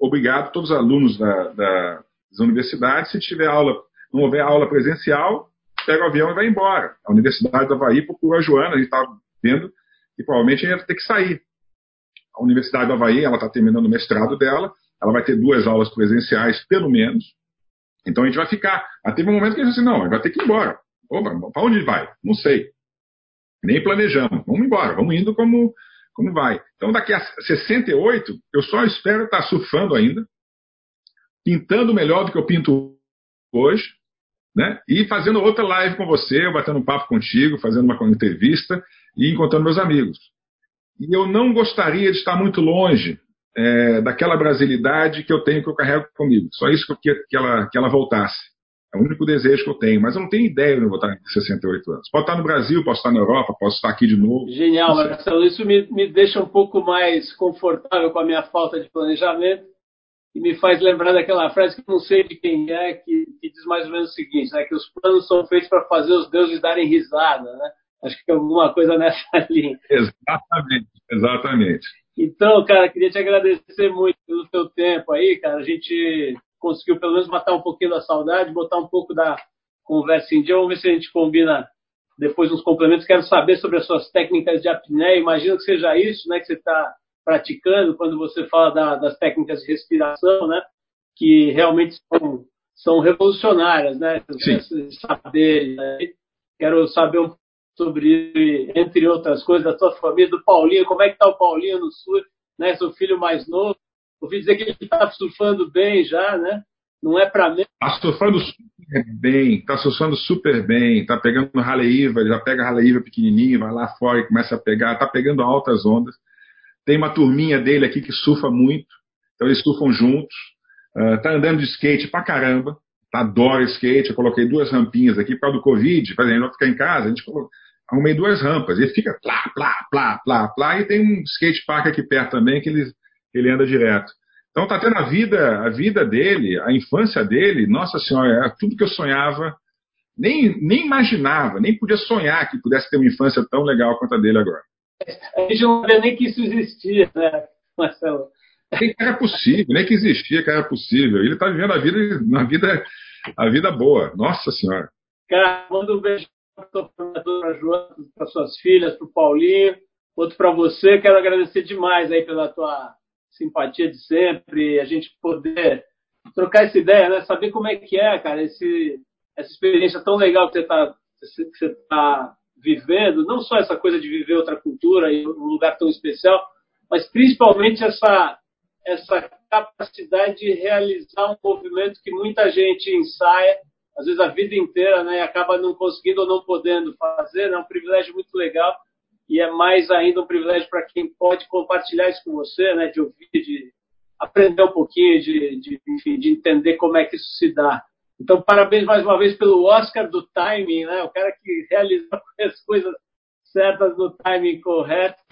obrigado todos os alunos da, da, das universidades, se tiver aula, não houver aula presencial, pega o avião e vai embora. A Universidade do Havaí procurou a Joana, a gente estava vendo que provavelmente a gente ia ter que sair. A Universidade do Havaí, ela está terminando o mestrado dela, ela vai ter duas aulas presenciais, pelo menos. Então a gente vai ficar. Mas teve um momento que a gente disse: não, vai ter que ir embora. Para onde vai? Não sei. Nem planejamos. Vamos embora, vamos indo como, como vai. Então daqui a 68, eu só espero estar surfando ainda, pintando melhor do que eu pinto hoje, né? E fazendo outra live com você, batendo um papo contigo, fazendo uma entrevista e encontrando meus amigos. E eu não gostaria de estar muito longe é, daquela brasilidade que eu tenho, que eu carrego comigo. Só isso que eu queria que ela, que ela voltasse. É o único desejo que eu tenho. Mas eu não tenho ideia de eu voltar com 68 anos. Posso estar no Brasil, posso estar na Europa, posso estar aqui de novo. Genial, Marcelo. Isso me, me deixa um pouco mais confortável com a minha falta de planejamento e me faz lembrar daquela frase que não sei de quem é, que, que diz mais ou menos o seguinte, né, que os planos são feitos para fazer os deuses darem risada, né? Acho que é alguma coisa nessa linha. Exatamente, exatamente. Então, cara, queria te agradecer muito pelo teu tempo aí, cara. A gente conseguiu pelo menos matar um pouquinho da saudade, botar um pouco da conversa em dia. Vamos ver se a gente combina depois uns complementos. Quero saber sobre as suas técnicas de apneia. Imagino que seja isso, né, que você está praticando quando você fala da, das técnicas de respiração, né, que realmente são, são revolucionárias, né. Né? Quero saber um sobre, entre outras coisas, da tua família, do Paulinho, como é que está o Paulinho no sul, né? Seu filho mais novo. Ouvi dizer que ele está surfando bem já, né? Não é para mim. Está surfando super bem, está surfando super bem, está pegando Raleiva, já pega Raleiva pequenininho, vai lá fora e começa a pegar, está pegando altas ondas. Tem uma turminha dele aqui que surfa muito, então eles surfam juntos. Uh, andando de skate pra caramba, adoro skate, eu coloquei duas rampinhas aqui por causa do Covid, para a gente ficar em casa, a gente colocou, arrumei duas rampas, e fica plá, plá, plá, plá, plá, e tem um skate park aqui perto também que ele, ele anda direto. Então tá tendo a vida, a vida dele, a infância dele, nossa senhora, é tudo que eu sonhava, nem, nem imaginava, nem podia sonhar que pudesse ter uma infância tão legal quanto a dele agora. A gente não sabia nem que isso existia, né, Marcelo? Que era possível, nem que existia que era possível. Ele está vivendo a vida, uma vida, a vida boa. Nossa Senhora. Cara, manda um beijo para Joana, para suas filhas, para o Paulinho, outro para você. Quero agradecer demais aí pela tua simpatia de sempre, a gente poder trocar essa ideia, né? Saber como é que é, cara, esse, essa experiência tão legal que você está que você tá vivendo, não só essa coisa de viver outra cultura e um lugar tão especial, mas principalmente essa essa capacidade de realizar um movimento que muita gente ensaia, às vezes a vida inteira, né, e acaba não conseguindo ou não podendo fazer, né, é um privilégio muito legal e é mais ainda um privilégio para quem pode compartilhar isso com você, né, de ouvir, de aprender um pouquinho, de, de, enfim, de entender como é que isso se dá. Então, parabéns mais uma vez pelo Oscar do timing, né, o cara que realizou as coisas certas no timing correto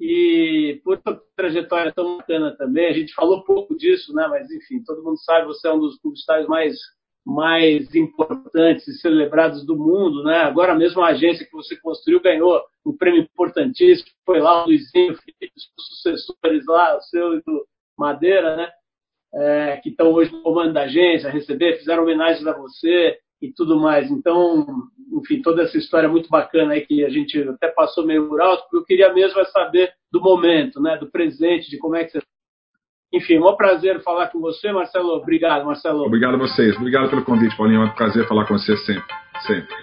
e por sua trajetória tão bacana também. A gente falou pouco disso, né, mas enfim, todo mundo sabe, você é um dos publicitários mais mais importantes e celebrados do mundo, né? Agora mesmo a agência que você construiu ganhou um prêmio importantíssimo, foi lá o Luizinho, os sucessores lá, o seu e do Madeira, né? É, que estão hoje no comando da agência, receber, fizeram homenagens a você e tudo mais. Então, enfim, toda essa história muito bacana aí que a gente até passou meio por alto, porque eu queria mesmo é saber do momento, né? Do presente, de como é que você enfim, um prazer falar com você, Marcelo. Obrigado, Marcelo. Obrigado a vocês. Obrigado pelo convite, Paulinho. É um prazer falar com você sempre. Sempre.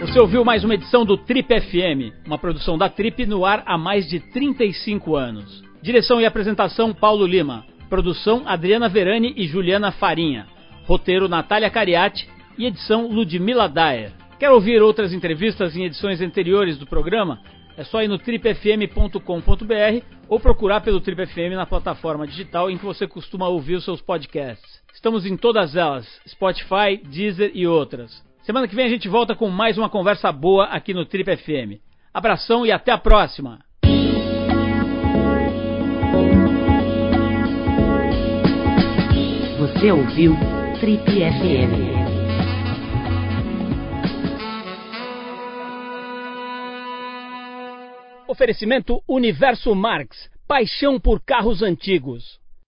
Você ouviu mais uma edição do Trip FM, uma produção da Trip no ar há mais de 35 anos. Direção e apresentação Paulo Lima. Produção Adriana Verani e Juliana Farinha. Roteiro Natália Cariati e edição Ludmila Daer. Quer ouvir outras entrevistas em edições anteriores do programa? É só ir no tripfm.com.br ou procurar pelo Trip FM na plataforma digital em que você costuma ouvir os seus podcasts. Estamos em todas elas: Spotify, Deezer e outras. Semana que vem a gente volta com mais uma conversa boa aqui no Trip FM. Abração e até a próxima! Você ouviu Trip FM. Oferecimento Universo Marx, paixão por carros antigos.